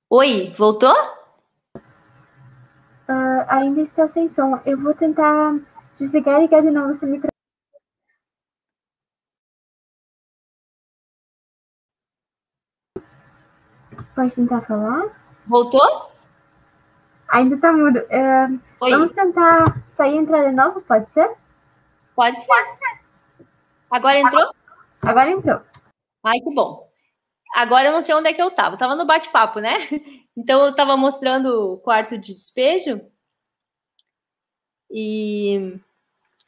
Oi, voltou? Uh, ainda está sem som. Eu vou tentar Desligar e ligar de novo seu microfone. Pode tentar falar? Voltou? Ainda tá mudo. Uh, vamos tentar sair e entrar de novo, pode ser? Pode ser. Pode ser. Agora entrou? Agora entrou. Ai, que bom. Agora eu não sei onde é que eu tava. Eu tava no bate-papo, né? <laughs> Então eu tava mostrando o quarto de despejo. E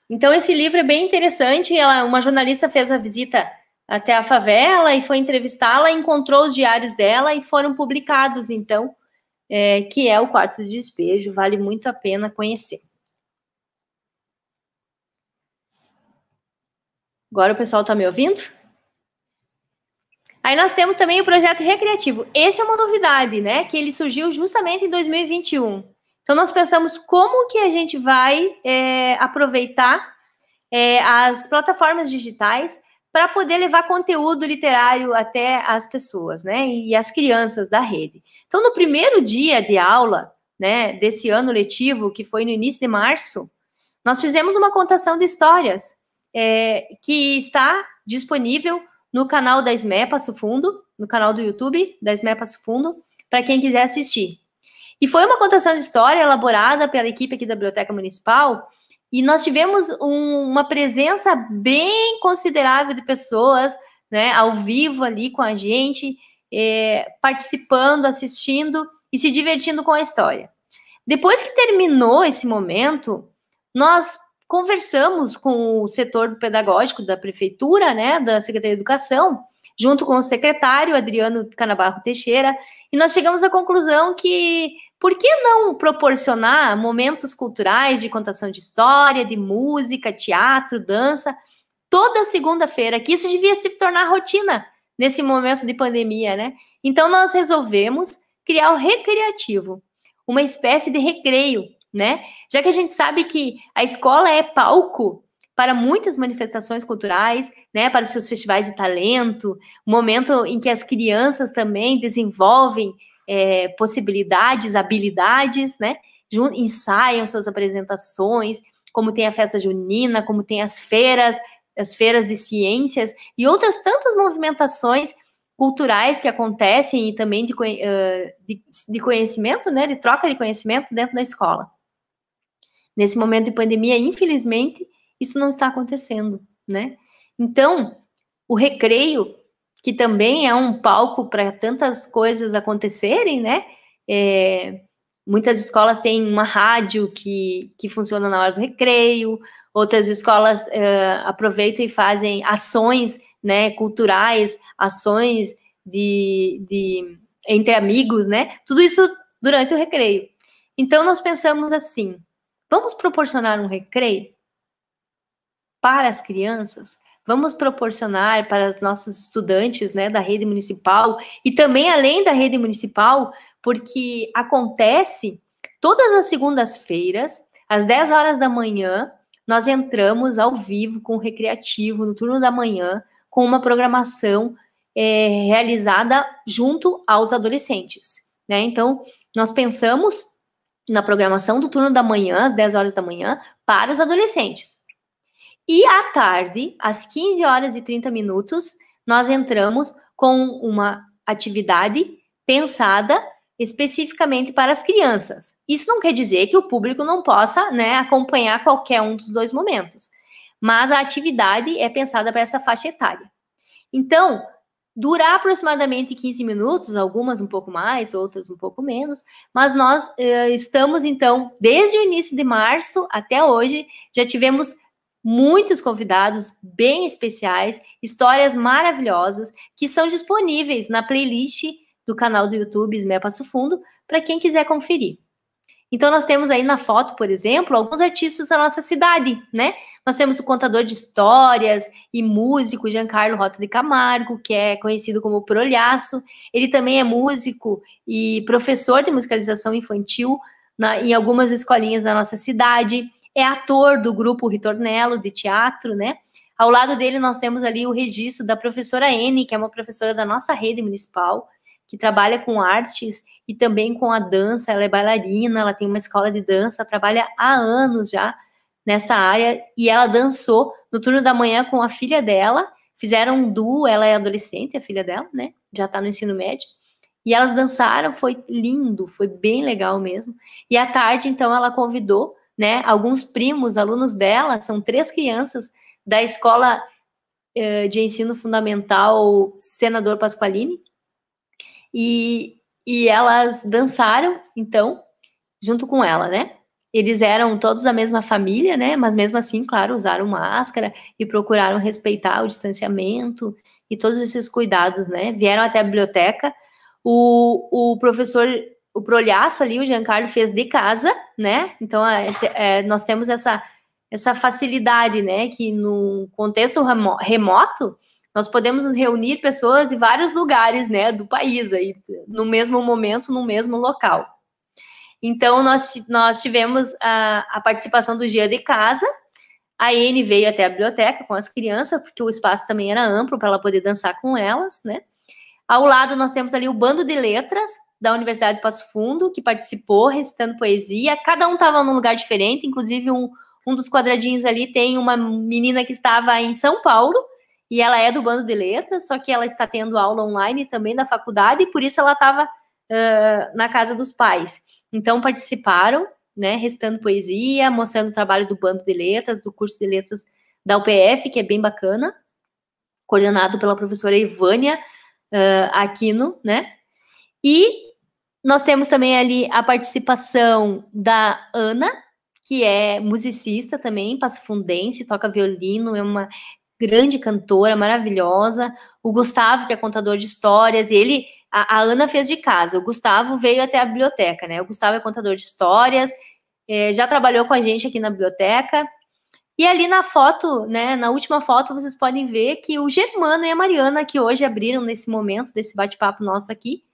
então, esse livro é bem interessante. Ela, uma jornalista fez a visita até a favela e foi entrevistá-la, encontrou os diários dela e foram publicados, então, é, que é o quarto de despejo. Vale muito a pena conhecer. Agora o pessoal está me ouvindo? Aí nós temos também o projeto recreativo. Esse é uma novidade, né? Que ele surgiu justamente em 2021. Então, nós pensamos como que a gente vai é, aproveitar é, as plataformas digitais para poder levar conteúdo literário até as pessoas, né, e as crianças da rede. Então, no primeiro dia de aula, né, desse ano letivo, que foi no início de março, nós fizemos uma contação de histórias é, que está disponível no canal da SME Passo Fundo, no canal do YouTube da SME Passo Fundo, para quem quiser assistir. E foi uma contação de história elaborada pela equipe aqui da Biblioteca Municipal, e nós tivemos um, uma presença bem considerável de pessoas, né, ao vivo ali com a gente, é, participando, assistindo e se divertindo com a história. Depois que terminou esse momento, nós conversamos com o setor pedagógico da prefeitura, né, da Secretaria de Educação, junto com o secretário Adriano Canabarro Teixeira, e nós chegamos à conclusão que por que não proporcionar momentos culturais de contação de história, de música, teatro, dança, toda segunda-feira, que isso devia se tornar rotina nesse momento de pandemia, né? Então nós resolvemos criar o recreativo, uma espécie de recreio, né? Já que a gente sabe que a escola é palco para muitas manifestações culturais, né, para os seus festivais de talento, momento em que as crianças também desenvolvem é, possibilidades, habilidades, né? Ensaiam suas apresentações, como tem a festa junina, como tem as feiras, as feiras de ciências e outras tantas movimentações culturais que acontecem e também de, de, de conhecimento, né? De troca de conhecimento dentro da escola. Nesse momento de pandemia, infelizmente, isso não está acontecendo, né? Então, o recreio que também é um palco para tantas coisas acontecerem, né? É, muitas escolas têm uma rádio que, que funciona na hora do recreio, outras escolas é, aproveitam e fazem ações né, culturais, ações de, de entre amigos, né? Tudo isso durante o recreio. Então nós pensamos assim: vamos proporcionar um recreio para as crianças vamos proporcionar para os nossos estudantes né, da rede municipal e também além da rede municipal, porque acontece todas as segundas-feiras, às 10 horas da manhã, nós entramos ao vivo com o recreativo no turno da manhã, com uma programação é, realizada junto aos adolescentes. Né? Então, nós pensamos na programação do turno da manhã, às 10 horas da manhã, para os adolescentes. E à tarde, às 15 horas e 30 minutos, nós entramos com uma atividade pensada especificamente para as crianças. Isso não quer dizer que o público não possa né, acompanhar qualquer um dos dois momentos. mas a atividade é pensada para essa faixa etária. Então, durar aproximadamente 15 minutos, algumas um pouco mais, outras um pouco menos, mas nós uh, estamos, então, desde o início de março até hoje, já tivemos muitos convidados bem especiais, histórias maravilhosas que são disponíveis na playlist do canal do YouTube Esmeia Passo Fundo para quem quiser conferir. Então, nós temos aí na foto, por exemplo, alguns artistas da nossa cidade, né? Nós temos o contador de histórias e músico Giancarlo Rota de Camargo, que é conhecido como Prolhaço. Ele também é músico e professor de musicalização infantil na, em algumas escolinhas da nossa cidade. É ator do grupo Ritornello de teatro, né? Ao lado dele, nós temos ali o registro da professora N, que é uma professora da nossa rede municipal, que trabalha com artes e também com a dança. Ela é bailarina, ela tem uma escola de dança, trabalha há anos já nessa área e ela dançou no turno da manhã com a filha dela. Fizeram um duo, ela é adolescente, a filha dela, né? Já está no ensino médio. E elas dançaram, foi lindo, foi bem legal mesmo. E à tarde, então, ela convidou, né, alguns primos, alunos dela, são três crianças da escola eh, de ensino fundamental Senador Pasqualini, e e elas dançaram, então, junto com ela, né? Eles eram todos da mesma família, né? Mas mesmo assim, claro, usaram máscara e procuraram respeitar o distanciamento e todos esses cuidados, né? Vieram até a biblioteca. O, o professor, o prolhaço ali, o Giancarlo, fez de casa, né? Então, é, é, nós temos essa, essa facilidade, né? Que no contexto remoto, nós podemos reunir pessoas de vários lugares, né, do país, aí, no mesmo momento, no mesmo local. Então, nós, nós tivemos a, a participação do Dia de Casa, a Ene veio até a biblioteca com as crianças, porque o espaço também era amplo para ela poder dançar com elas, né? Ao lado, nós temos ali o Bando de Letras da Universidade de Passo Fundo, que participou recitando poesia. Cada um estava num lugar diferente, inclusive um, um dos quadradinhos ali tem uma menina que estava em São Paulo e ela é do bando de letras, só que ela está tendo aula online também da faculdade, e por isso ela estava uh, na casa dos pais. Então participaram, né, recitando poesia, mostrando o trabalho do bando de letras, do curso de letras da UPF, que é bem bacana, coordenado pela professora Ivânia uh, Aquino, né? E nós temos também ali a participação da Ana, que é musicista também, passafundense, toca violino, é uma grande cantora, maravilhosa. O Gustavo, que é contador de histórias, ele, a, a, Ana fez de casa. O Gustavo veio até a biblioteca, né? O Gustavo é contador de histórias, é, já trabalhou com a gente aqui na biblioteca. E ali na foto, né, na última foto, vocês podem ver que o Germano e a Mariana, que hoje abriram nesse momento desse bate-papo nosso aqui,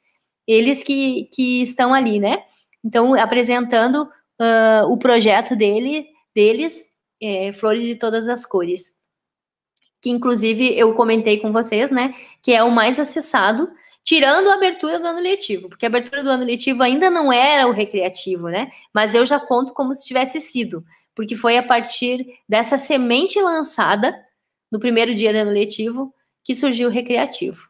eles que, que estão ali, né? Então, apresentando uh, o projeto dele, deles, é, Flores de Todas as Cores que inclusive eu comentei com vocês, né, que é o mais acessado, tirando a abertura do ano letivo, porque a abertura do ano letivo ainda não era o recreativo, né? Mas eu já conto como se tivesse sido, porque foi a partir dessa semente lançada no primeiro dia do ano letivo que surgiu o recreativo.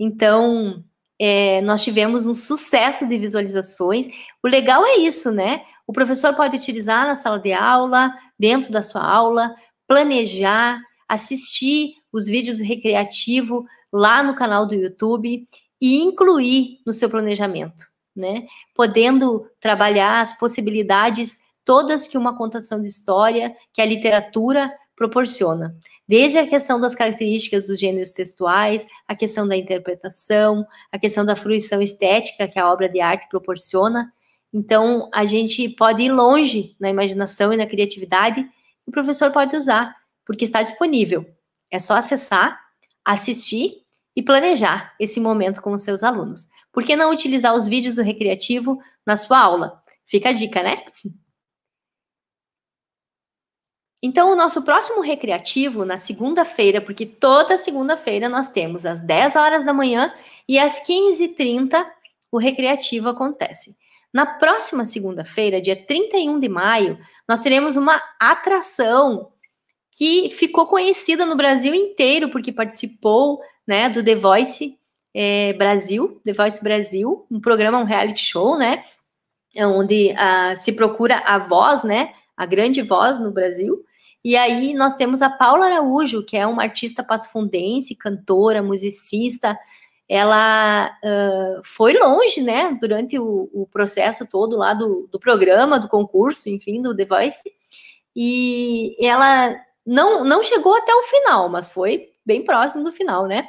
Então, é, nós tivemos um sucesso de visualizações. O legal é isso, né? O professor pode utilizar na sala de aula, dentro da sua aula, planejar, assistir os vídeos do recreativo lá no canal do YouTube e incluir no seu planejamento, né? Podendo trabalhar as possibilidades todas que uma contação de história, que a literatura proporciona. Desde a questão das características dos gêneros textuais, a questão da interpretação, a questão da fruição estética que a obra de arte proporciona. Então, a gente pode ir longe na imaginação e na criatividade, e o professor pode usar porque está disponível. É só acessar, assistir e planejar esse momento com os seus alunos. Por que não utilizar os vídeos do recreativo na sua aula? Fica a dica, né? Então, o nosso próximo recreativo, na segunda-feira, porque toda segunda-feira nós temos às 10 horas da manhã e às 15h30 o recreativo acontece. Na próxima segunda-feira, dia 31 de maio, nós teremos uma atração que ficou conhecida no Brasil inteiro, porque participou né, do The Voice é, Brasil, The Voice Brasil, um programa, um reality show, né? Onde uh, se procura a voz, né? A grande voz no Brasil. E aí nós temos a Paula Araújo, que é uma artista pasfundense, cantora, musicista. Ela uh, foi longe, né, durante o, o, processo todo lá do, do programa, do concurso, enfim, do The Voice. E ela não, não chegou até o final, mas foi bem próximo do final, né?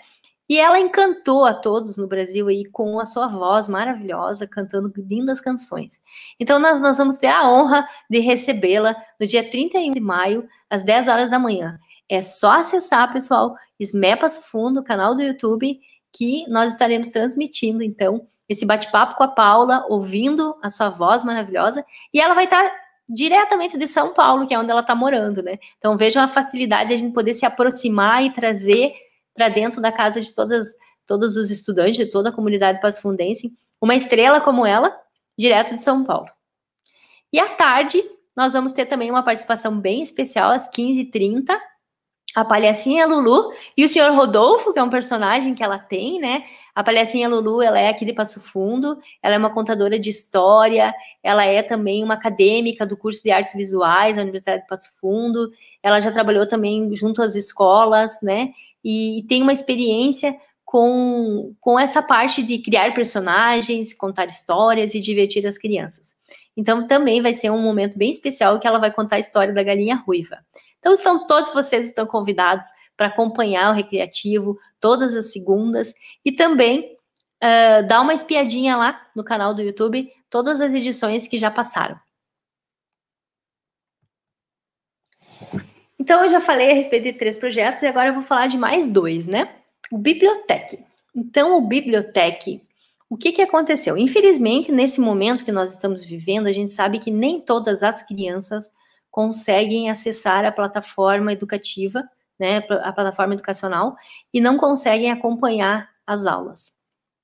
E ela encantou a todos no Brasil aí com a sua voz maravilhosa, cantando lindas canções. Então, nós, nós vamos ter a honra de recebê-la no dia 31 de maio, às 10 horas da manhã. É só acessar, pessoal, Esmepas Fundo, canal do YouTube, que nós estaremos transmitindo, então, esse bate-papo com a Paula, ouvindo a sua voz maravilhosa. E ela vai estar diretamente de São Paulo, que é onde ela está morando, né? Então, vejam a facilidade de a gente poder se aproximar e trazer para dentro da casa de todas, todos os estudantes, de toda a comunidade pasfundense, uma estrela como ela, direto de São Paulo. E à tarde, nós vamos ter também uma participação bem especial, às 15h30, a palhacinha Lulu e o senhor Rodolfo, que é um personagem que ela tem, né? A palhacinha Lulu, ela é aqui de Passo Fundo, ela é uma contadora de história, ela é também uma acadêmica do curso de artes visuais da Universidade de Passo Fundo, ela já trabalhou também junto às escolas, né? E tem uma experiência com, com essa parte de criar personagens, contar histórias e divertir as crianças. Então, também vai ser um momento bem especial que ela vai contar a história da galinha ruiva. Então, estão todos vocês estão convidados para acompanhar o Recreativo todas as segundas e também uh, dar uma espiadinha lá no canal do YouTube, todas as edições que já passaram. Então, eu já falei a respeito de três projetos e agora eu vou falar de mais dois, né? O Bibliotec. Então, o Bibliotec, o que, que aconteceu? Infelizmente, nesse momento que nós estamos vivendo, a gente sabe que nem todas as crianças conseguem acessar a plataforma educativa, né, a plataforma educacional, e não conseguem acompanhar as aulas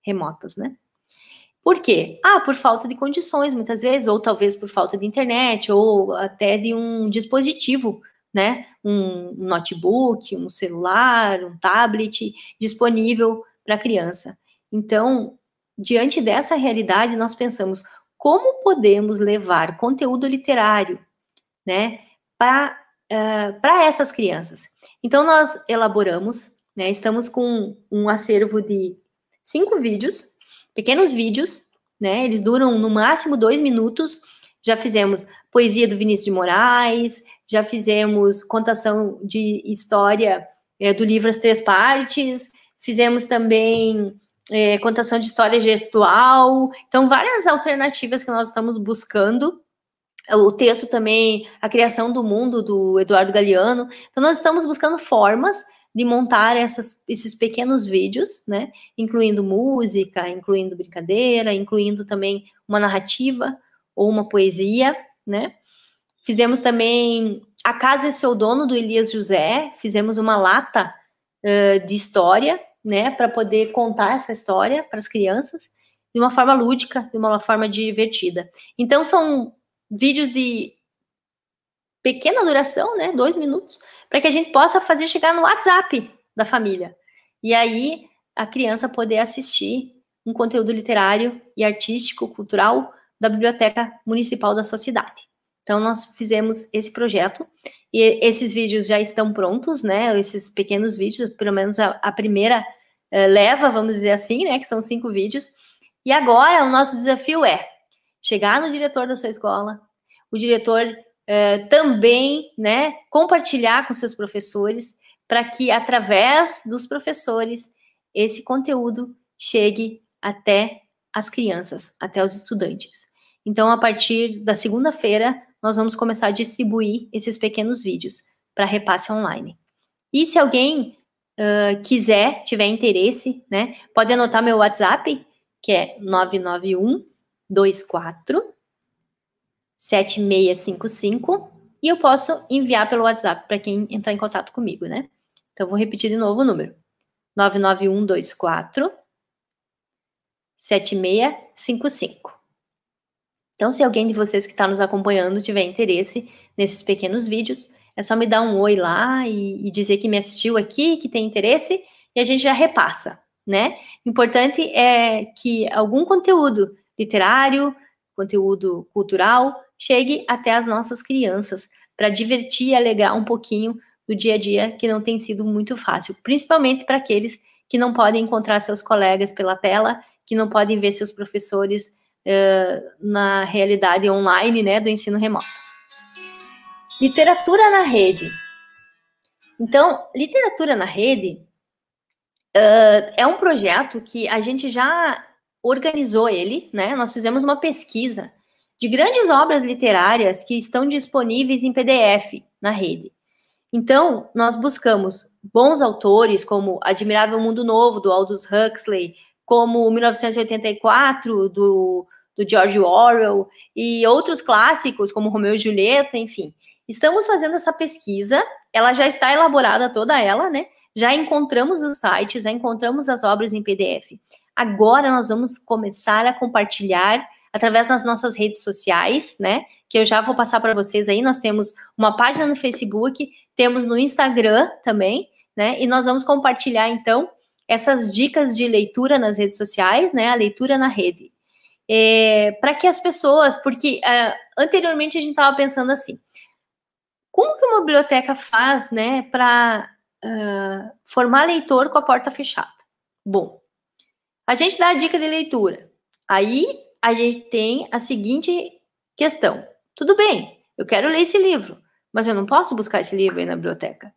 remotas, né? Por quê? Ah, por falta de condições, muitas vezes, ou talvez por falta de internet, ou até de um dispositivo né? Um notebook, um celular, um tablet disponível para a criança. Então, diante dessa realidade, nós pensamos como podemos levar conteúdo literário, né, para uh, para essas crianças. Então, nós elaboramos, né, estamos com um acervo de cinco vídeos, pequenos vídeos, né, eles duram no máximo dois minutos. Já fizemos poesia do Vinícius de Moraes, já fizemos contação de história é, do livro As Três Partes, fizemos também é, contação de história gestual, então várias alternativas que nós estamos buscando. O texto também, a criação do mundo do Eduardo Galeano. Então, nós estamos buscando formas de montar essas, esses pequenos vídeos, né? Incluindo música, incluindo brincadeira, incluindo também uma narrativa ou uma poesia, né? Fizemos também A Casa é Seu Dono, do Elias José. Fizemos uma lata uh, de história, né, para poder contar essa história para as crianças de uma forma lúdica, de uma forma divertida. Então, são vídeos de pequena duração, né, dois minutos, para que a gente possa fazer chegar no WhatsApp da família. E aí, a criança poder assistir um conteúdo literário e artístico, cultural da Biblioteca Municipal da sua cidade. Então, nós fizemos esse projeto e esses vídeos já estão prontos, né? Esses pequenos vídeos, pelo menos a, a primeira uh, leva, vamos dizer assim, né? Que são cinco vídeos. E agora o nosso desafio é chegar no diretor da sua escola, o diretor uh, também, né? Compartilhar com seus professores para que através dos professores esse conteúdo chegue até as crianças, até os estudantes. Então, a partir da segunda-feira, nós vamos começar a distribuir esses pequenos vídeos para repasse online. E se alguém uh, quiser, tiver interesse, né, pode anotar meu WhatsApp, que é 991 24 7655 e eu posso enviar pelo WhatsApp para quem entrar em contato comigo, né? Então, vou repetir de novo o número: 99124 7655. Então, se alguém de vocês que está nos acompanhando tiver interesse nesses pequenos vídeos, é só me dar um oi lá e, e, dizer que me assistiu aqui, que tem interesse, e a gente já repassa, né? Importante é que algum conteúdo literário, conteúdo cultural, chegue até as nossas crianças, para divertir e alegrar um pouquinho do dia a dia que não tem sido muito fácil, principalmente para aqueles que não podem encontrar seus colegas pela tela, que não podem ver seus professores na realidade online, né, do ensino remoto. Literatura na rede. Então, literatura na rede uh, é um projeto que a gente já organizou ele, né? Nós fizemos uma pesquisa de grandes obras literárias que estão disponíveis em PDF na rede. Então, nós buscamos bons autores, como Admirável Mundo Novo, do Aldous Huxley, como 1984, do, do George Orwell, e outros clássicos, como Romeu e Julieta, enfim. Estamos fazendo essa pesquisa, ela já está elaborada toda ela, né? Já encontramos os sites, já encontramos as obras em PDF. Agora nós vamos começar a compartilhar através das nossas redes sociais, né? Que eu já vou passar para vocês aí. Nós temos uma página no Facebook, temos no Instagram também, né? E nós vamos compartilhar então essas dicas de leitura nas redes sociais, né? A leitura na rede. É, para que as pessoas, porque uh, anteriormente a gente estava pensando assim, como que uma biblioteca faz, né, para uh, formar leitor com a porta fechada? Bom, a gente dá a dica de leitura. Aí a gente tem a seguinte questão: tudo bem, eu quero ler esse livro, mas eu não posso buscar esse livro aí na biblioteca.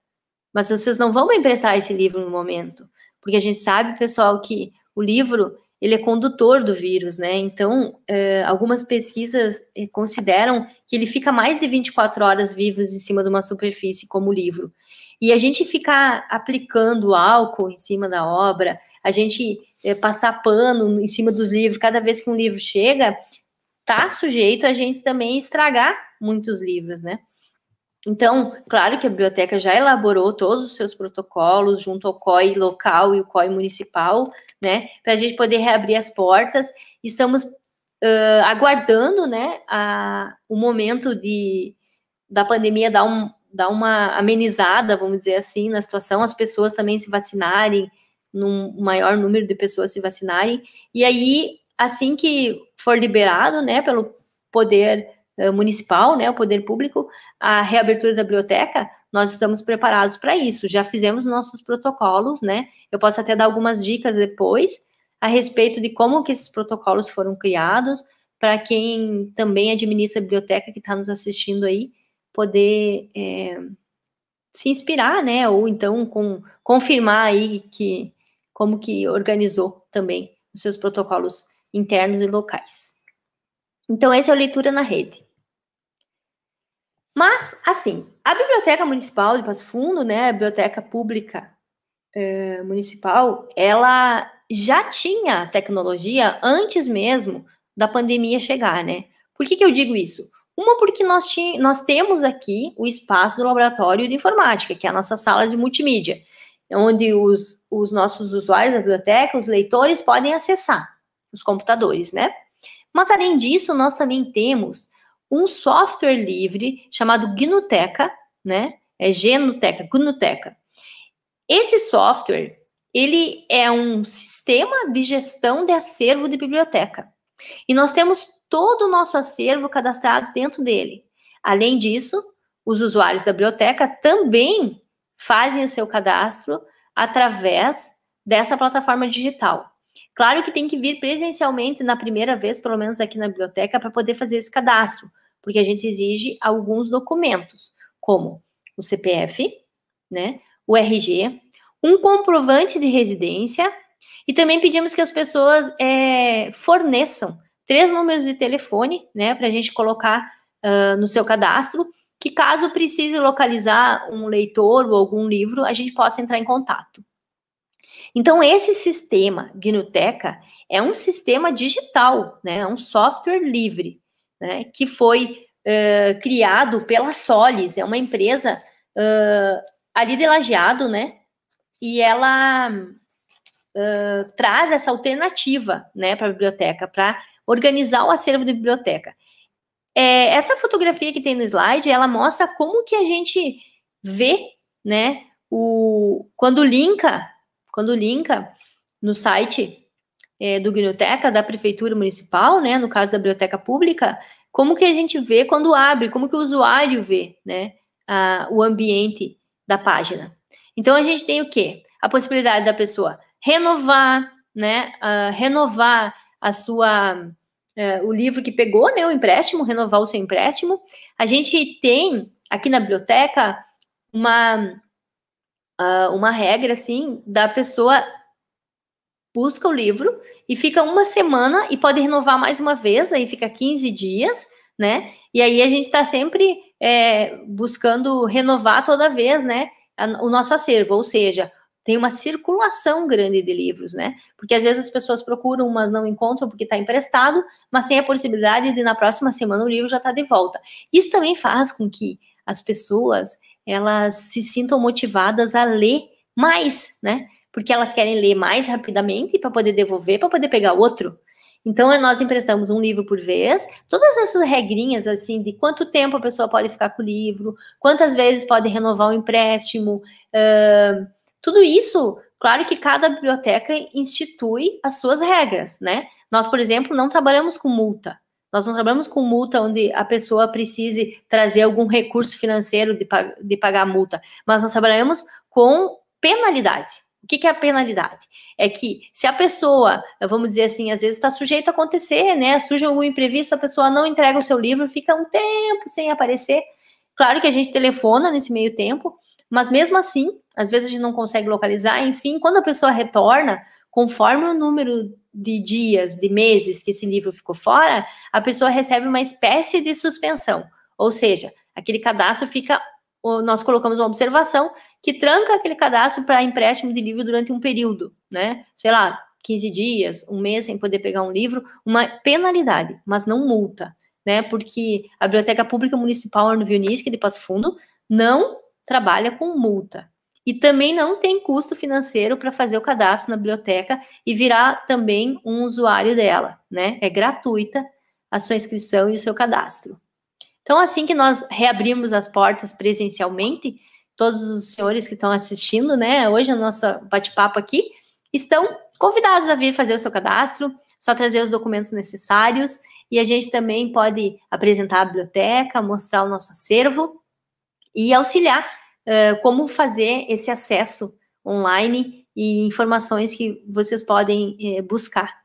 Mas vocês não vão me emprestar esse livro no momento, porque a gente sabe, pessoal, que o livro ele é condutor do vírus, né? Então, é, algumas pesquisas é, consideram que ele fica mais de 24 horas vivos em cima de uma superfície, como o livro. E a gente ficar aplicando álcool em cima da obra, a gente é, passar pano em cima dos livros, cada vez que um livro chega, tá sujeito a gente também estragar muitos livros, né? Então, claro que a biblioteca já elaborou todos os seus protocolos junto ao COI local e o COI municipal, né, para a gente poder reabrir as portas. Estamos uh, aguardando, né, a, o momento de, da pandemia dar, um, dar uma amenizada, vamos dizer assim, na situação, as pessoas também se vacinarem, num maior número de pessoas se vacinarem, e aí, assim que for liberado, né, pelo poder municipal, né, o poder público, a reabertura da biblioteca, nós estamos preparados para isso. Já fizemos nossos protocolos, né? Eu posso até dar algumas dicas depois a respeito de como que esses protocolos foram criados, para quem também administra a biblioteca que está nos assistindo aí, poder é, se inspirar, né? Ou então com, confirmar aí que como que organizou também os seus protocolos internos e locais. Então, essa é a leitura na rede. Mas, assim, a Biblioteca Municipal de Passo Fundo, né, a Biblioteca Pública é, Municipal, ela já tinha tecnologia antes mesmo da pandemia chegar, né? Por que, que eu digo isso? Uma, porque nós, nós temos aqui o espaço do laboratório de informática, que é a nossa sala de multimídia, onde os, os nossos usuários da biblioteca, os leitores, podem acessar os computadores, né? Mas, além disso, nós também temos um software livre chamado Gnuteca, né? É Genuteca, Gnuteca. Esse software, ele é um sistema de gestão de acervo de biblioteca. E nós temos todo o nosso acervo cadastrado dentro dele. Além disso, os usuários da biblioteca também fazem o seu cadastro através dessa plataforma digital. Claro que tem que vir presencialmente na primeira vez, pelo menos aqui na biblioteca, para poder fazer esse cadastro porque a gente exige alguns documentos, como o CPF, né, o RG, um comprovante de residência e também pedimos que as pessoas é, forneçam três números de telefone, né, para a gente colocar uh, no seu cadastro, que caso precise localizar um leitor ou algum livro, a gente possa entrar em contato. Então, esse sistema Gnuteca é um sistema digital, né, é um software livre né, que foi uh, criado pela Solis, é uma empresa uh, ali de Lajeado, né, e ela uh, traz essa alternativa, né, para a biblioteca, para organizar o acervo da biblioteca. É, essa fotografia que tem no slide, ela mostra como que a gente vê, né, o, quando linka, quando linka no site é, do Biblioteca da Prefeitura Municipal, né, no caso da Biblioteca Pública, como que a gente vê quando abre, como que o usuário vê, né, a, o ambiente da página. Então a gente tem o quê? A possibilidade da pessoa renovar, né, uh, renovar a sua uh, o livro que pegou, né, o empréstimo, renovar o seu empréstimo. A gente tem aqui na biblioteca uma uh, uma regra assim da pessoa busca o livro e fica uma semana e pode renovar mais uma vez, aí fica 15 dias, né? E aí a gente está sempre é, buscando renovar toda vez, né? o nosso acervo, ou seja, tem uma circulação grande de livros, né? Porque às vezes as pessoas procuram, mas não encontram porque está emprestado, mas tem a possibilidade de na próxima semana o livro já estar tá de volta. Isso também faz com que as pessoas elas se sintam motivadas a ler mais, né? Porque elas querem ler mais rapidamente para poder devolver, para poder pegar outro. Então, nós emprestamos um livro por vez. Todas essas regrinhas, assim, de quanto tempo a pessoa pode ficar com o livro, quantas vezes pode renovar o empréstimo, uh, tudo isso, claro que cada biblioteca institui as suas regras, né? Nós, por exemplo, não trabalhamos com multa. Nós não trabalhamos com multa onde a pessoa precise trazer algum recurso financeiro de, de pagar a multa, mas nós trabalhamos com penalidade. O que, que é a penalidade? É que se a pessoa, vamos dizer assim, às vezes está sujeito a acontecer, né? Surge algum imprevisto, a pessoa não entrega o seu livro, fica um tempo sem aparecer. Claro que a gente telefona nesse meio tempo, mas mesmo assim, às vezes a gente não consegue localizar. Enfim, quando a pessoa retorna, conforme o número de dias, de meses que esse livro ficou fora, a pessoa recebe uma espécie de suspensão. Ou seja, aquele cadastro fica. Nós colocamos uma observação que tranca aquele cadastro para empréstimo de livro durante um período, né? Sei lá, 15 dias, um mês sem poder pegar um livro, uma penalidade, mas não multa, né? Porque a Biblioteca Pública Municipal Arno Vionisque de Passo Fundo não trabalha com multa. E também não tem custo financeiro para fazer o cadastro na biblioteca e virar também um usuário dela, né? É gratuita a sua inscrição e o seu cadastro. Então, assim que nós reabrimos as portas presencialmente, todos os senhores que estão assistindo, né, hoje no nosso bate-papo aqui, estão convidados a vir fazer o seu cadastro, só trazer os documentos necessários, e a gente também pode apresentar a biblioteca, mostrar o nosso acervo e auxiliar uh, como fazer esse acesso online e informações que vocês podem uh, buscar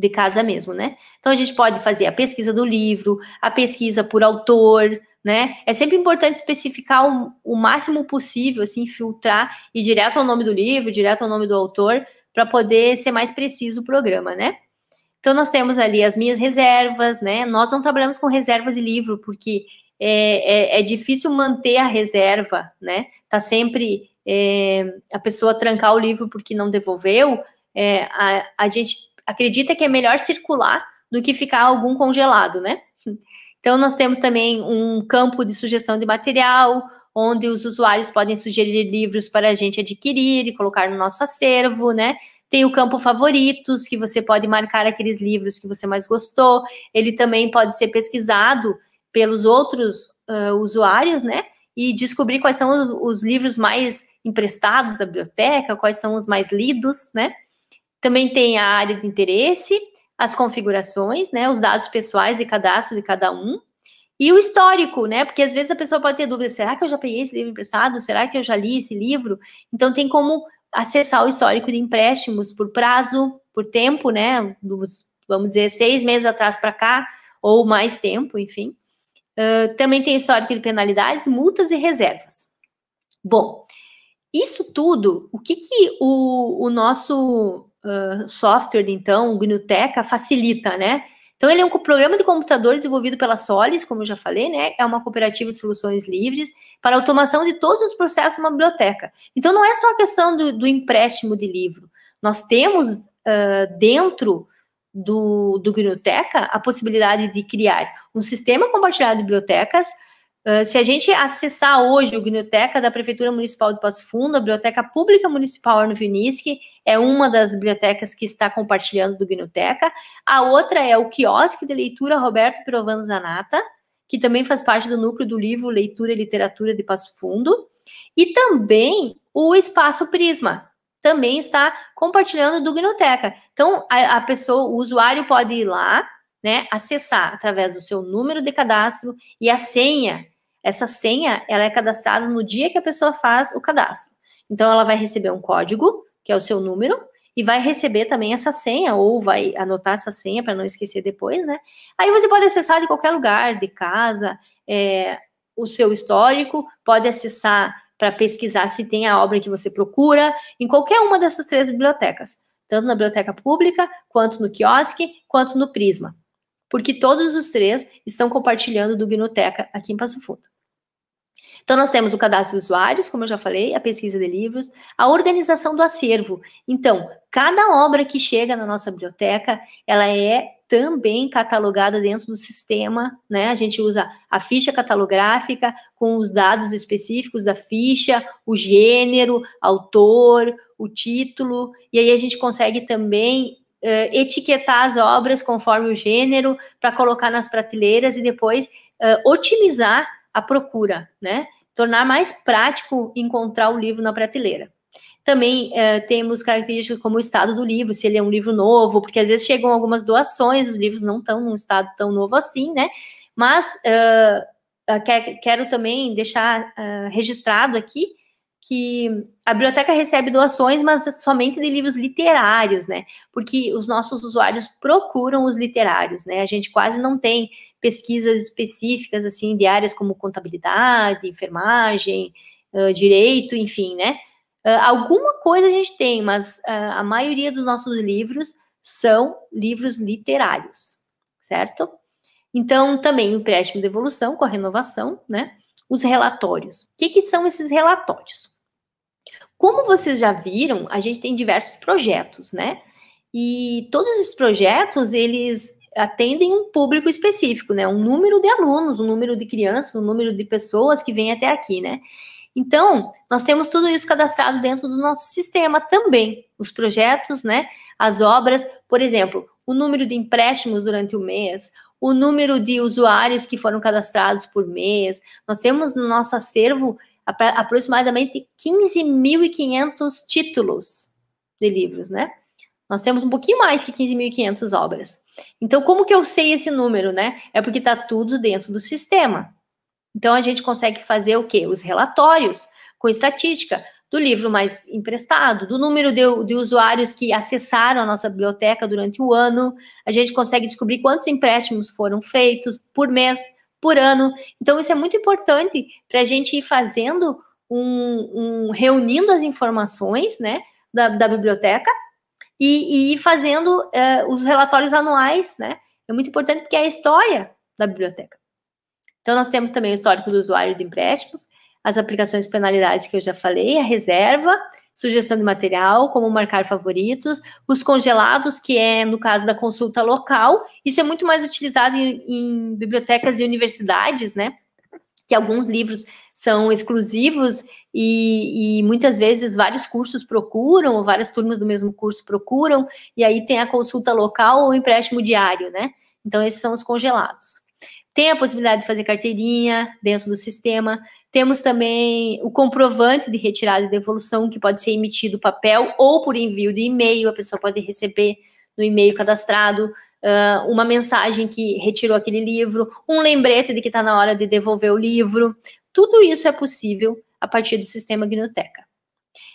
de casa mesmo, né? Então a gente pode fazer a pesquisa do livro, a pesquisa por autor, né? É sempre importante especificar o, o máximo possível, assim, filtrar e direto ao nome do livro, direto ao nome do autor, para poder ser mais preciso o programa, né? Então nós temos ali as minhas reservas, né? Nós não trabalhamos com reserva de livro porque é, é, é difícil manter a reserva, né? Tá sempre é, a pessoa trancar o livro porque não devolveu. É, a, a gente acredita que é melhor circular do que ficar algum congelado, né? Então, nós temos também um campo de sugestão de material, onde os usuários podem sugerir livros para a gente adquirir e colocar no nosso acervo, né? Tem o campo favoritos, que você pode marcar aqueles livros que você mais gostou. Ele também pode ser pesquisado pelos outros uh, usuários, né? E descobrir quais são os, os livros mais emprestados da biblioteca, quais são os mais lidos, né? Também tem a área de interesse, as configurações, né, os dados pessoais de cadastro de cada um, e o histórico, né? Porque às vezes a pessoa pode ter dúvida: será que eu já peguei esse livro emprestado? Será que eu já li esse livro? Então tem como acessar o histórico de empréstimos por prazo, por tempo, né? Dos, vamos dizer, seis meses atrás para cá, ou mais tempo, enfim. Uh, também tem histórico de penalidades, multas e reservas. Bom, isso tudo, o que, que o, o nosso uh, software, então, o GNUteca, facilita, né? Então, ele é um programa de computador desenvolvido pela Solis, como eu já falei, né? É uma cooperativa de soluções livres para automação de todos os processos de uma biblioteca. Então, não é só a questão do, do empréstimo de livro. Nós temos uh, dentro do, do GNUteca a possibilidade de criar um sistema compartilhado de bibliotecas Uh, se a gente acessar hoje o Biblioteca da Prefeitura Municipal de Passo Fundo, a Biblioteca Pública Municipal Arno Vinisque é uma das bibliotecas que está compartilhando do Biblioteca. A outra é o Quiosque de Leitura Roberto Pirovano Zanata, que também faz parte do núcleo do livro Leitura e Literatura de Passo Fundo. E também o Espaço Prisma, também está compartilhando do Biblioteca. Então, a, a pessoa, o usuário pode ir lá, né, acessar através do seu número de cadastro e a senha. Essa senha, ela é cadastrada no dia que a pessoa faz o cadastro. Então, ela vai receber um código, que é o seu número, e vai receber também essa senha, ou vai anotar essa senha para não esquecer depois, né? Aí você pode acessar de qualquer lugar, de casa, é, o seu histórico, pode acessar para pesquisar se tem a obra que você procura, em qualquer uma dessas três bibliotecas, tanto na biblioteca pública, quanto no quiosque, quanto no Prisma, porque todos os três estão compartilhando do Gnoteca aqui em Passo Fundo. Então, nós temos o cadastro de usuários, como eu já falei, a pesquisa de livros, a organização do acervo. Então, cada obra que chega na nossa biblioteca, ela é também catalogada dentro do sistema, né? A gente usa a ficha catalográfica com os dados específicos da ficha, o gênero, autor, o título, e aí a gente consegue também uh, etiquetar as obras conforme o gênero para colocar nas prateleiras e depois uh, otimizar a procura, né? Tornar mais prático encontrar o livro na prateleira. Também uh, temos características como o estado do livro, se ele é um livro novo, porque às vezes chegam algumas doações, os livros não estão num estado tão novo assim, né? Mas uh, quero também deixar registrado aqui que a biblioteca recebe doações, mas somente de livros literários, né? Porque os nossos usuários procuram os literários, né? A gente quase não tem pesquisas específicas, assim, de áreas como contabilidade, enfermagem, uh, direito, enfim, né? Uh, alguma coisa a gente tem, mas uh, a maioria dos nossos livros são livros literários, certo? Então, também o empréstimo de evolução com a renovação, né? Os relatórios. O que, que são esses relatórios? Como vocês já viram, a gente tem diversos projetos, né? E todos esses projetos, eles atendem um público específico, né? Um número de alunos, um número de crianças, um número de pessoas que vêm até aqui, né? Então, nós temos tudo isso cadastrado dentro do nosso sistema também. Os projetos, né? As obras, por exemplo, o número de empréstimos durante o mês, o número de usuários que foram cadastrados por mês. Nós temos no nosso acervo aproximadamente 15.500 títulos de livros, né? Nós temos um pouquinho mais que 15.500 obras. Então, como que eu sei esse número, né? É porque está tudo dentro do sistema. Então, a gente consegue fazer o quê? Os relatórios com estatística do livro mais emprestado, do número de, de, usuários que acessaram a nossa biblioteca durante o ano. A gente consegue descobrir quantos empréstimos foram feitos por mês, por ano. Então, isso é muito importante para a gente ir fazendo um, um, reunindo as informações, né, da, da biblioteca e, e fazendo uh, os relatórios anuais, né? É muito importante porque é a história da biblioteca. Então, nós temos também o histórico do usuário de empréstimos, as aplicações de penalidades que eu já falei, a reserva, sugestão de material, como marcar favoritos, os congelados, que é no caso da consulta local. Isso é muito mais utilizado em, em bibliotecas e universidades, né? Que alguns livros são exclusivos e, e, muitas vezes vários cursos procuram, ou várias turmas do mesmo curso procuram, e aí tem a consulta local ou empréstimo diário, né? Então, esses são os congelados. Tem a possibilidade de fazer carteirinha dentro do sistema. Temos também o comprovante de retirada e devolução, que pode ser emitido papel ou por envio de e-mail, a pessoa pode receber no e-mail cadastrado uh, uma mensagem que retirou aquele livro, um lembrete de que está na hora de devolver o livro. Tudo isso é possível a partir do sistema Gnoteca.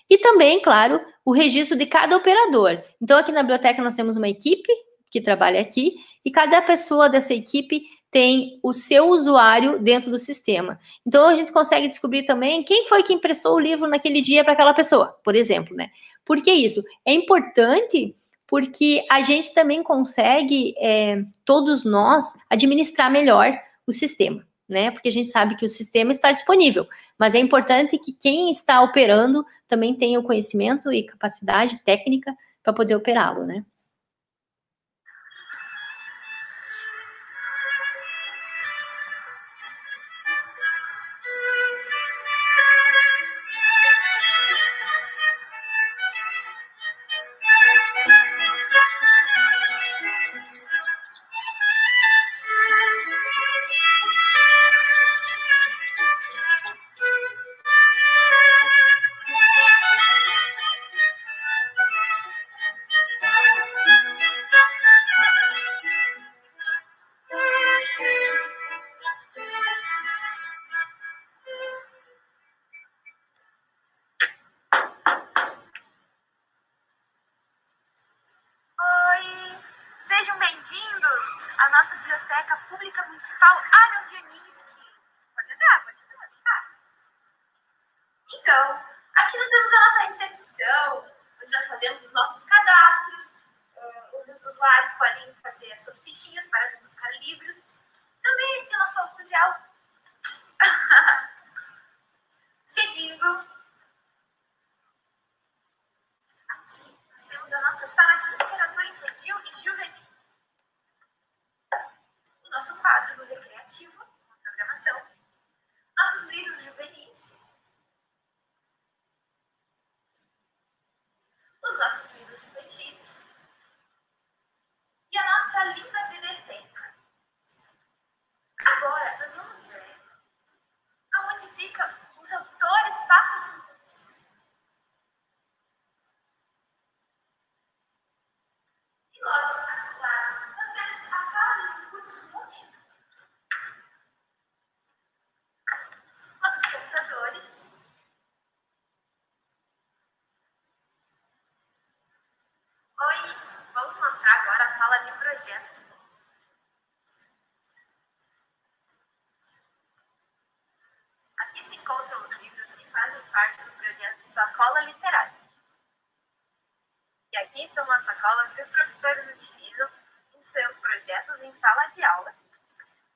E também, claro, o registro de cada operador. Então, aqui na biblioteca nós temos uma equipe que trabalha aqui e cada pessoa dessa equipe tem o seu usuário dentro do sistema. Então a gente consegue descobrir também quem foi que emprestou o livro naquele dia para aquela pessoa, por exemplo, né? Por que isso? É importante porque a gente também consegue, é, todos nós, administrar melhor o sistema né? Porque a gente sabe que o sistema está disponível, mas é importante que quem está operando também tenha o conhecimento e capacidade técnica para poder operá-lo, né? Fazer as suas fichinhas para buscar livros. Também aqui o nosso álcool gel. Seguindo. Aqui nós temos a nossa sala de literatura infantil e juvenil. O nosso quadro do recreativo, a programação. Nossos livros juvenis os nossos livros infantis e a nossa linda biblioteca. Agora, nós vamos ver aonde ficam os autores passarinhos. E logo, aqui lado, nós temos a sala de recursos múltiplos. Nossos computadores Oi, vamos mostrar agora a sala de projetos. Aqui se encontram os livros que fazem parte do projeto Sacola Literária. E aqui são as sacolas que os professores utilizam em seus projetos em sala de aula,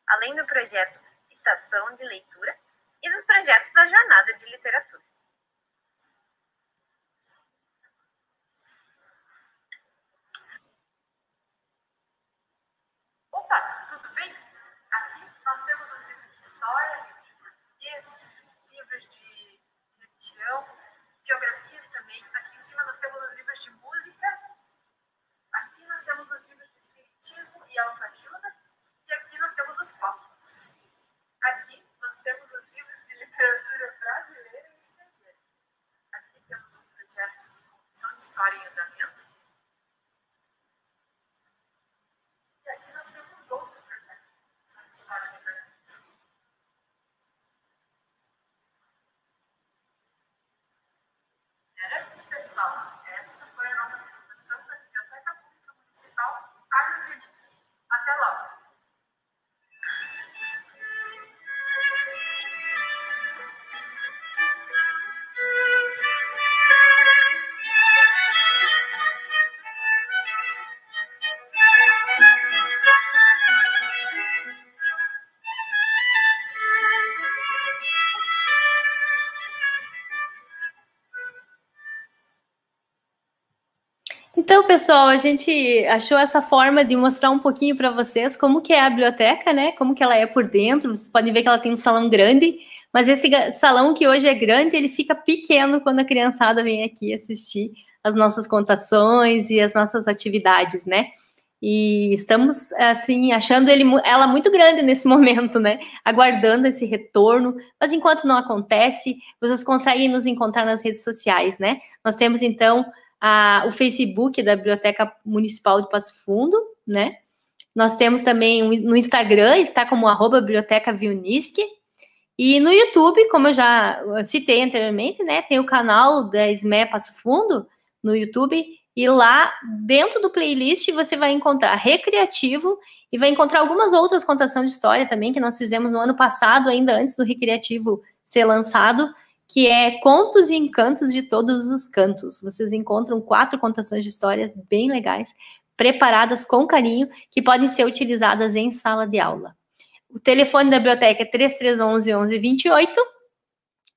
além do projeto Estação de Leitura e dos projetos da Jornada de Literatura. Opa, tudo bem? Aqui nós temos os livros de história, livros de português, livros de religião, geografias também. Aqui em cima nós temos os livros de música. Aqui nós temos os livros de espiritismo e autoajuda. E aqui nós temos os pockets. Aqui nós temos os livros de literatura brasileira e estrangeira. Aqui temos um projeto de construção de história em andamento. Então, pessoal, a gente achou essa forma de mostrar um pouquinho para vocês como que é a biblioteca, né? Como que ela é por dentro. Vocês podem ver que ela tem um salão grande, mas esse salão que hoje é grande, ele fica pequeno quando a criançada vem aqui assistir as nossas contações e as nossas atividades, né? E estamos, assim, achando ele, ela muito grande nesse <laughs> momento, né? Aguardando esse retorno. Mas enquanto não acontece, vocês conseguem nos encontrar nas redes sociais, né? Nós temos, então, a, o Facebook da Biblioteca Municipal de Passo Fundo, né? Nós temos também no Instagram, está como arroba Biblioteca Vilnisque. E no YouTube, como eu já citei anteriormente, né? Tem o canal da SME Passo Fundo no YouTube. E lá, dentro do playlist, você vai encontrar Recreativo e vai encontrar algumas outras contações de história também, que nós fizemos no ano passado, ainda antes do Recreativo ser lançado, que é Contos e Encantos de Todos os Cantos. Vocês encontram quatro contações de histórias bem legais, preparadas com carinho, que podem ser utilizadas em sala de aula. O telefone da biblioteca é 3311 1128.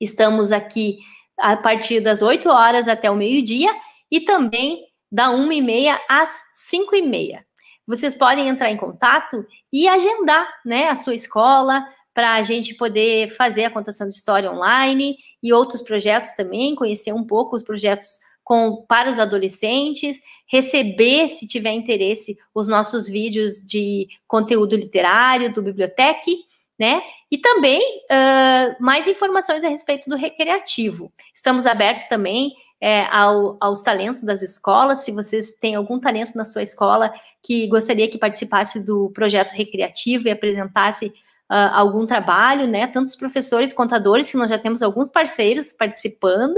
Estamos aqui a partir das 8 horas até o meio-dia e também da 1h30 às 5h30. Vocês podem entrar em contato e agendar né, a sua escola para a gente poder fazer a contação de história online e outros projetos também, conhecer um pouco os projetos com, para os adolescentes, receber, se tiver interesse, os nossos vídeos de conteúdo literário do Biblioteca, né? E também uh, mais informações a respeito do recreativo. Estamos abertos também é, ao, aos talentos das escolas. Se vocês têm algum talento na sua escola que gostaria que participasse do projeto recreativo e apresentasse uh, algum trabalho, né? Tanto os professores, contadores, que nós já temos alguns parceiros participando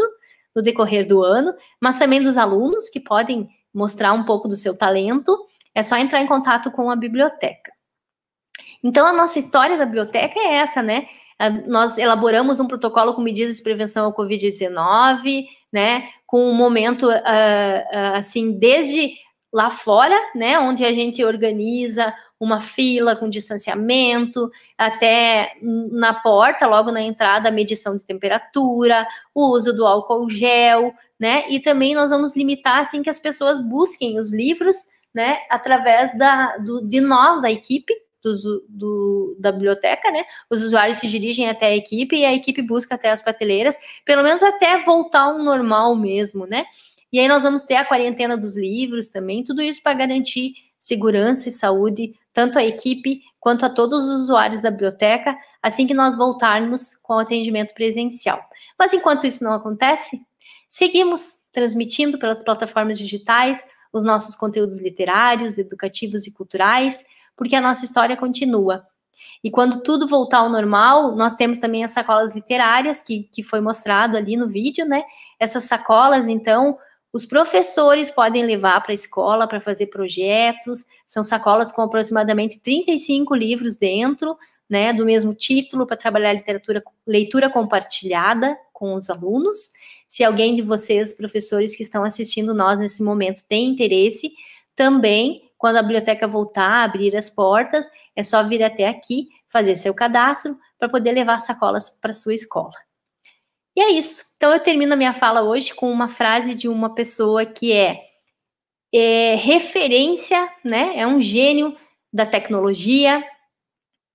no decorrer do ano, mas também dos alunos que podem mostrar um pouco do seu talento. É só entrar em contato com a biblioteca. Então, a nossa história da biblioteca é essa, né? Nós elaboramos um protocolo com medidas de prevenção ao Covid-19, né? Com um momento, uh, uh, assim, desde lá fora, né? Onde a gente organiza uma fila com distanciamento, até na porta, logo na entrada, a medição de temperatura, o uso do álcool gel, né? E também nós vamos limitar, assim, que as pessoas busquem os livros, né? Através da, do, de nós, da equipe, do, da biblioteca, né? Os usuários se dirigem até a equipe e a equipe busca até as prateleiras, pelo menos até voltar ao normal mesmo, né? E aí nós vamos ter a quarentena dos livros também, tudo isso para garantir segurança e saúde, tanto a equipe quanto a todos os usuários da biblioteca, assim que nós voltarmos com o atendimento presencial. Mas enquanto isso não acontece, seguimos transmitindo pelas plataformas digitais os nossos conteúdos literários, educativos e culturais, porque a nossa história continua. E quando tudo voltar ao normal, nós temos também as sacolas literárias, que, que foi mostrado ali no vídeo, né? Essas sacolas, então, os professores podem levar para a escola para fazer projetos, são sacolas com aproximadamente 35 livros dentro, né, do mesmo título, para trabalhar literatura, leitura compartilhada com os alunos. Se alguém de vocês, professores que estão assistindo nós nesse momento, tem interesse, também quando a biblioteca voltar a abrir as portas, é só vir até aqui, fazer seu cadastro para poder levar sacolas para sua escola. E é isso. Então eu termino a minha fala hoje com uma frase de uma pessoa que é, é referência, né? É um gênio da tecnologia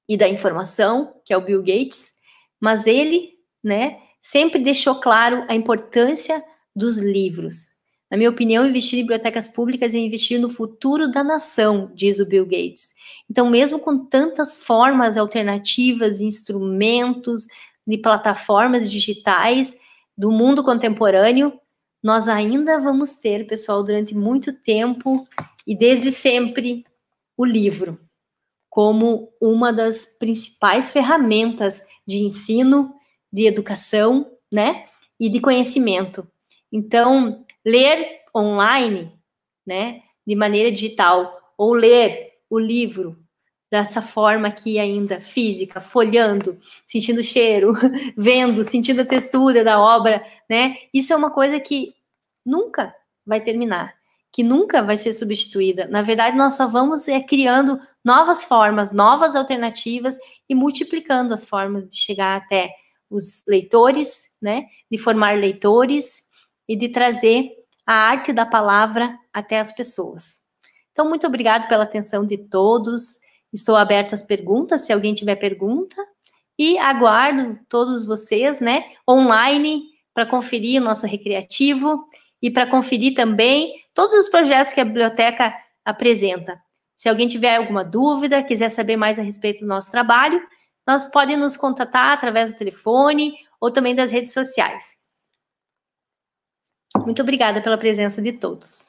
e da informação, que é o Bill Gates, mas ele, né, sempre deixou claro a importância dos livros. Na minha opinião, investir em bibliotecas públicas é investir no futuro da nação, diz o Bill Gates. Então, mesmo com tantas formas alternativas, instrumentos, de plataformas digitais do mundo contemporâneo, nós ainda vamos ter, pessoal, durante muito tempo e desde sempre, o livro como uma das principais ferramentas de ensino, de educação, né, e de conhecimento. Então, ler online, né, de maneira digital, ou ler o livro dessa forma aqui ainda, física, folhando, sentindo o cheiro, <laughs> vendo, sentindo a textura da obra, né? Isso é uma coisa que nunca vai terminar, que nunca vai ser substituída. Na verdade, nós só vamos é, criando novas formas, novas alternativas e multiplicando as formas de chegar até os leitores, né? De formar leitores e de trazer a arte da palavra até as pessoas. Então, muito obrigado pela atenção de todos. Estou aberta às perguntas, se alguém tiver pergunta. E aguardo todos vocês, né, online, para conferir o nosso recreativo e para conferir também todos os projetos que a biblioteca apresenta. Se alguém tiver alguma dúvida, quiser saber mais a respeito do nosso trabalho, nós podem nos contatar através do telefone ou também das redes sociais. Muito obrigada pela presença de todos.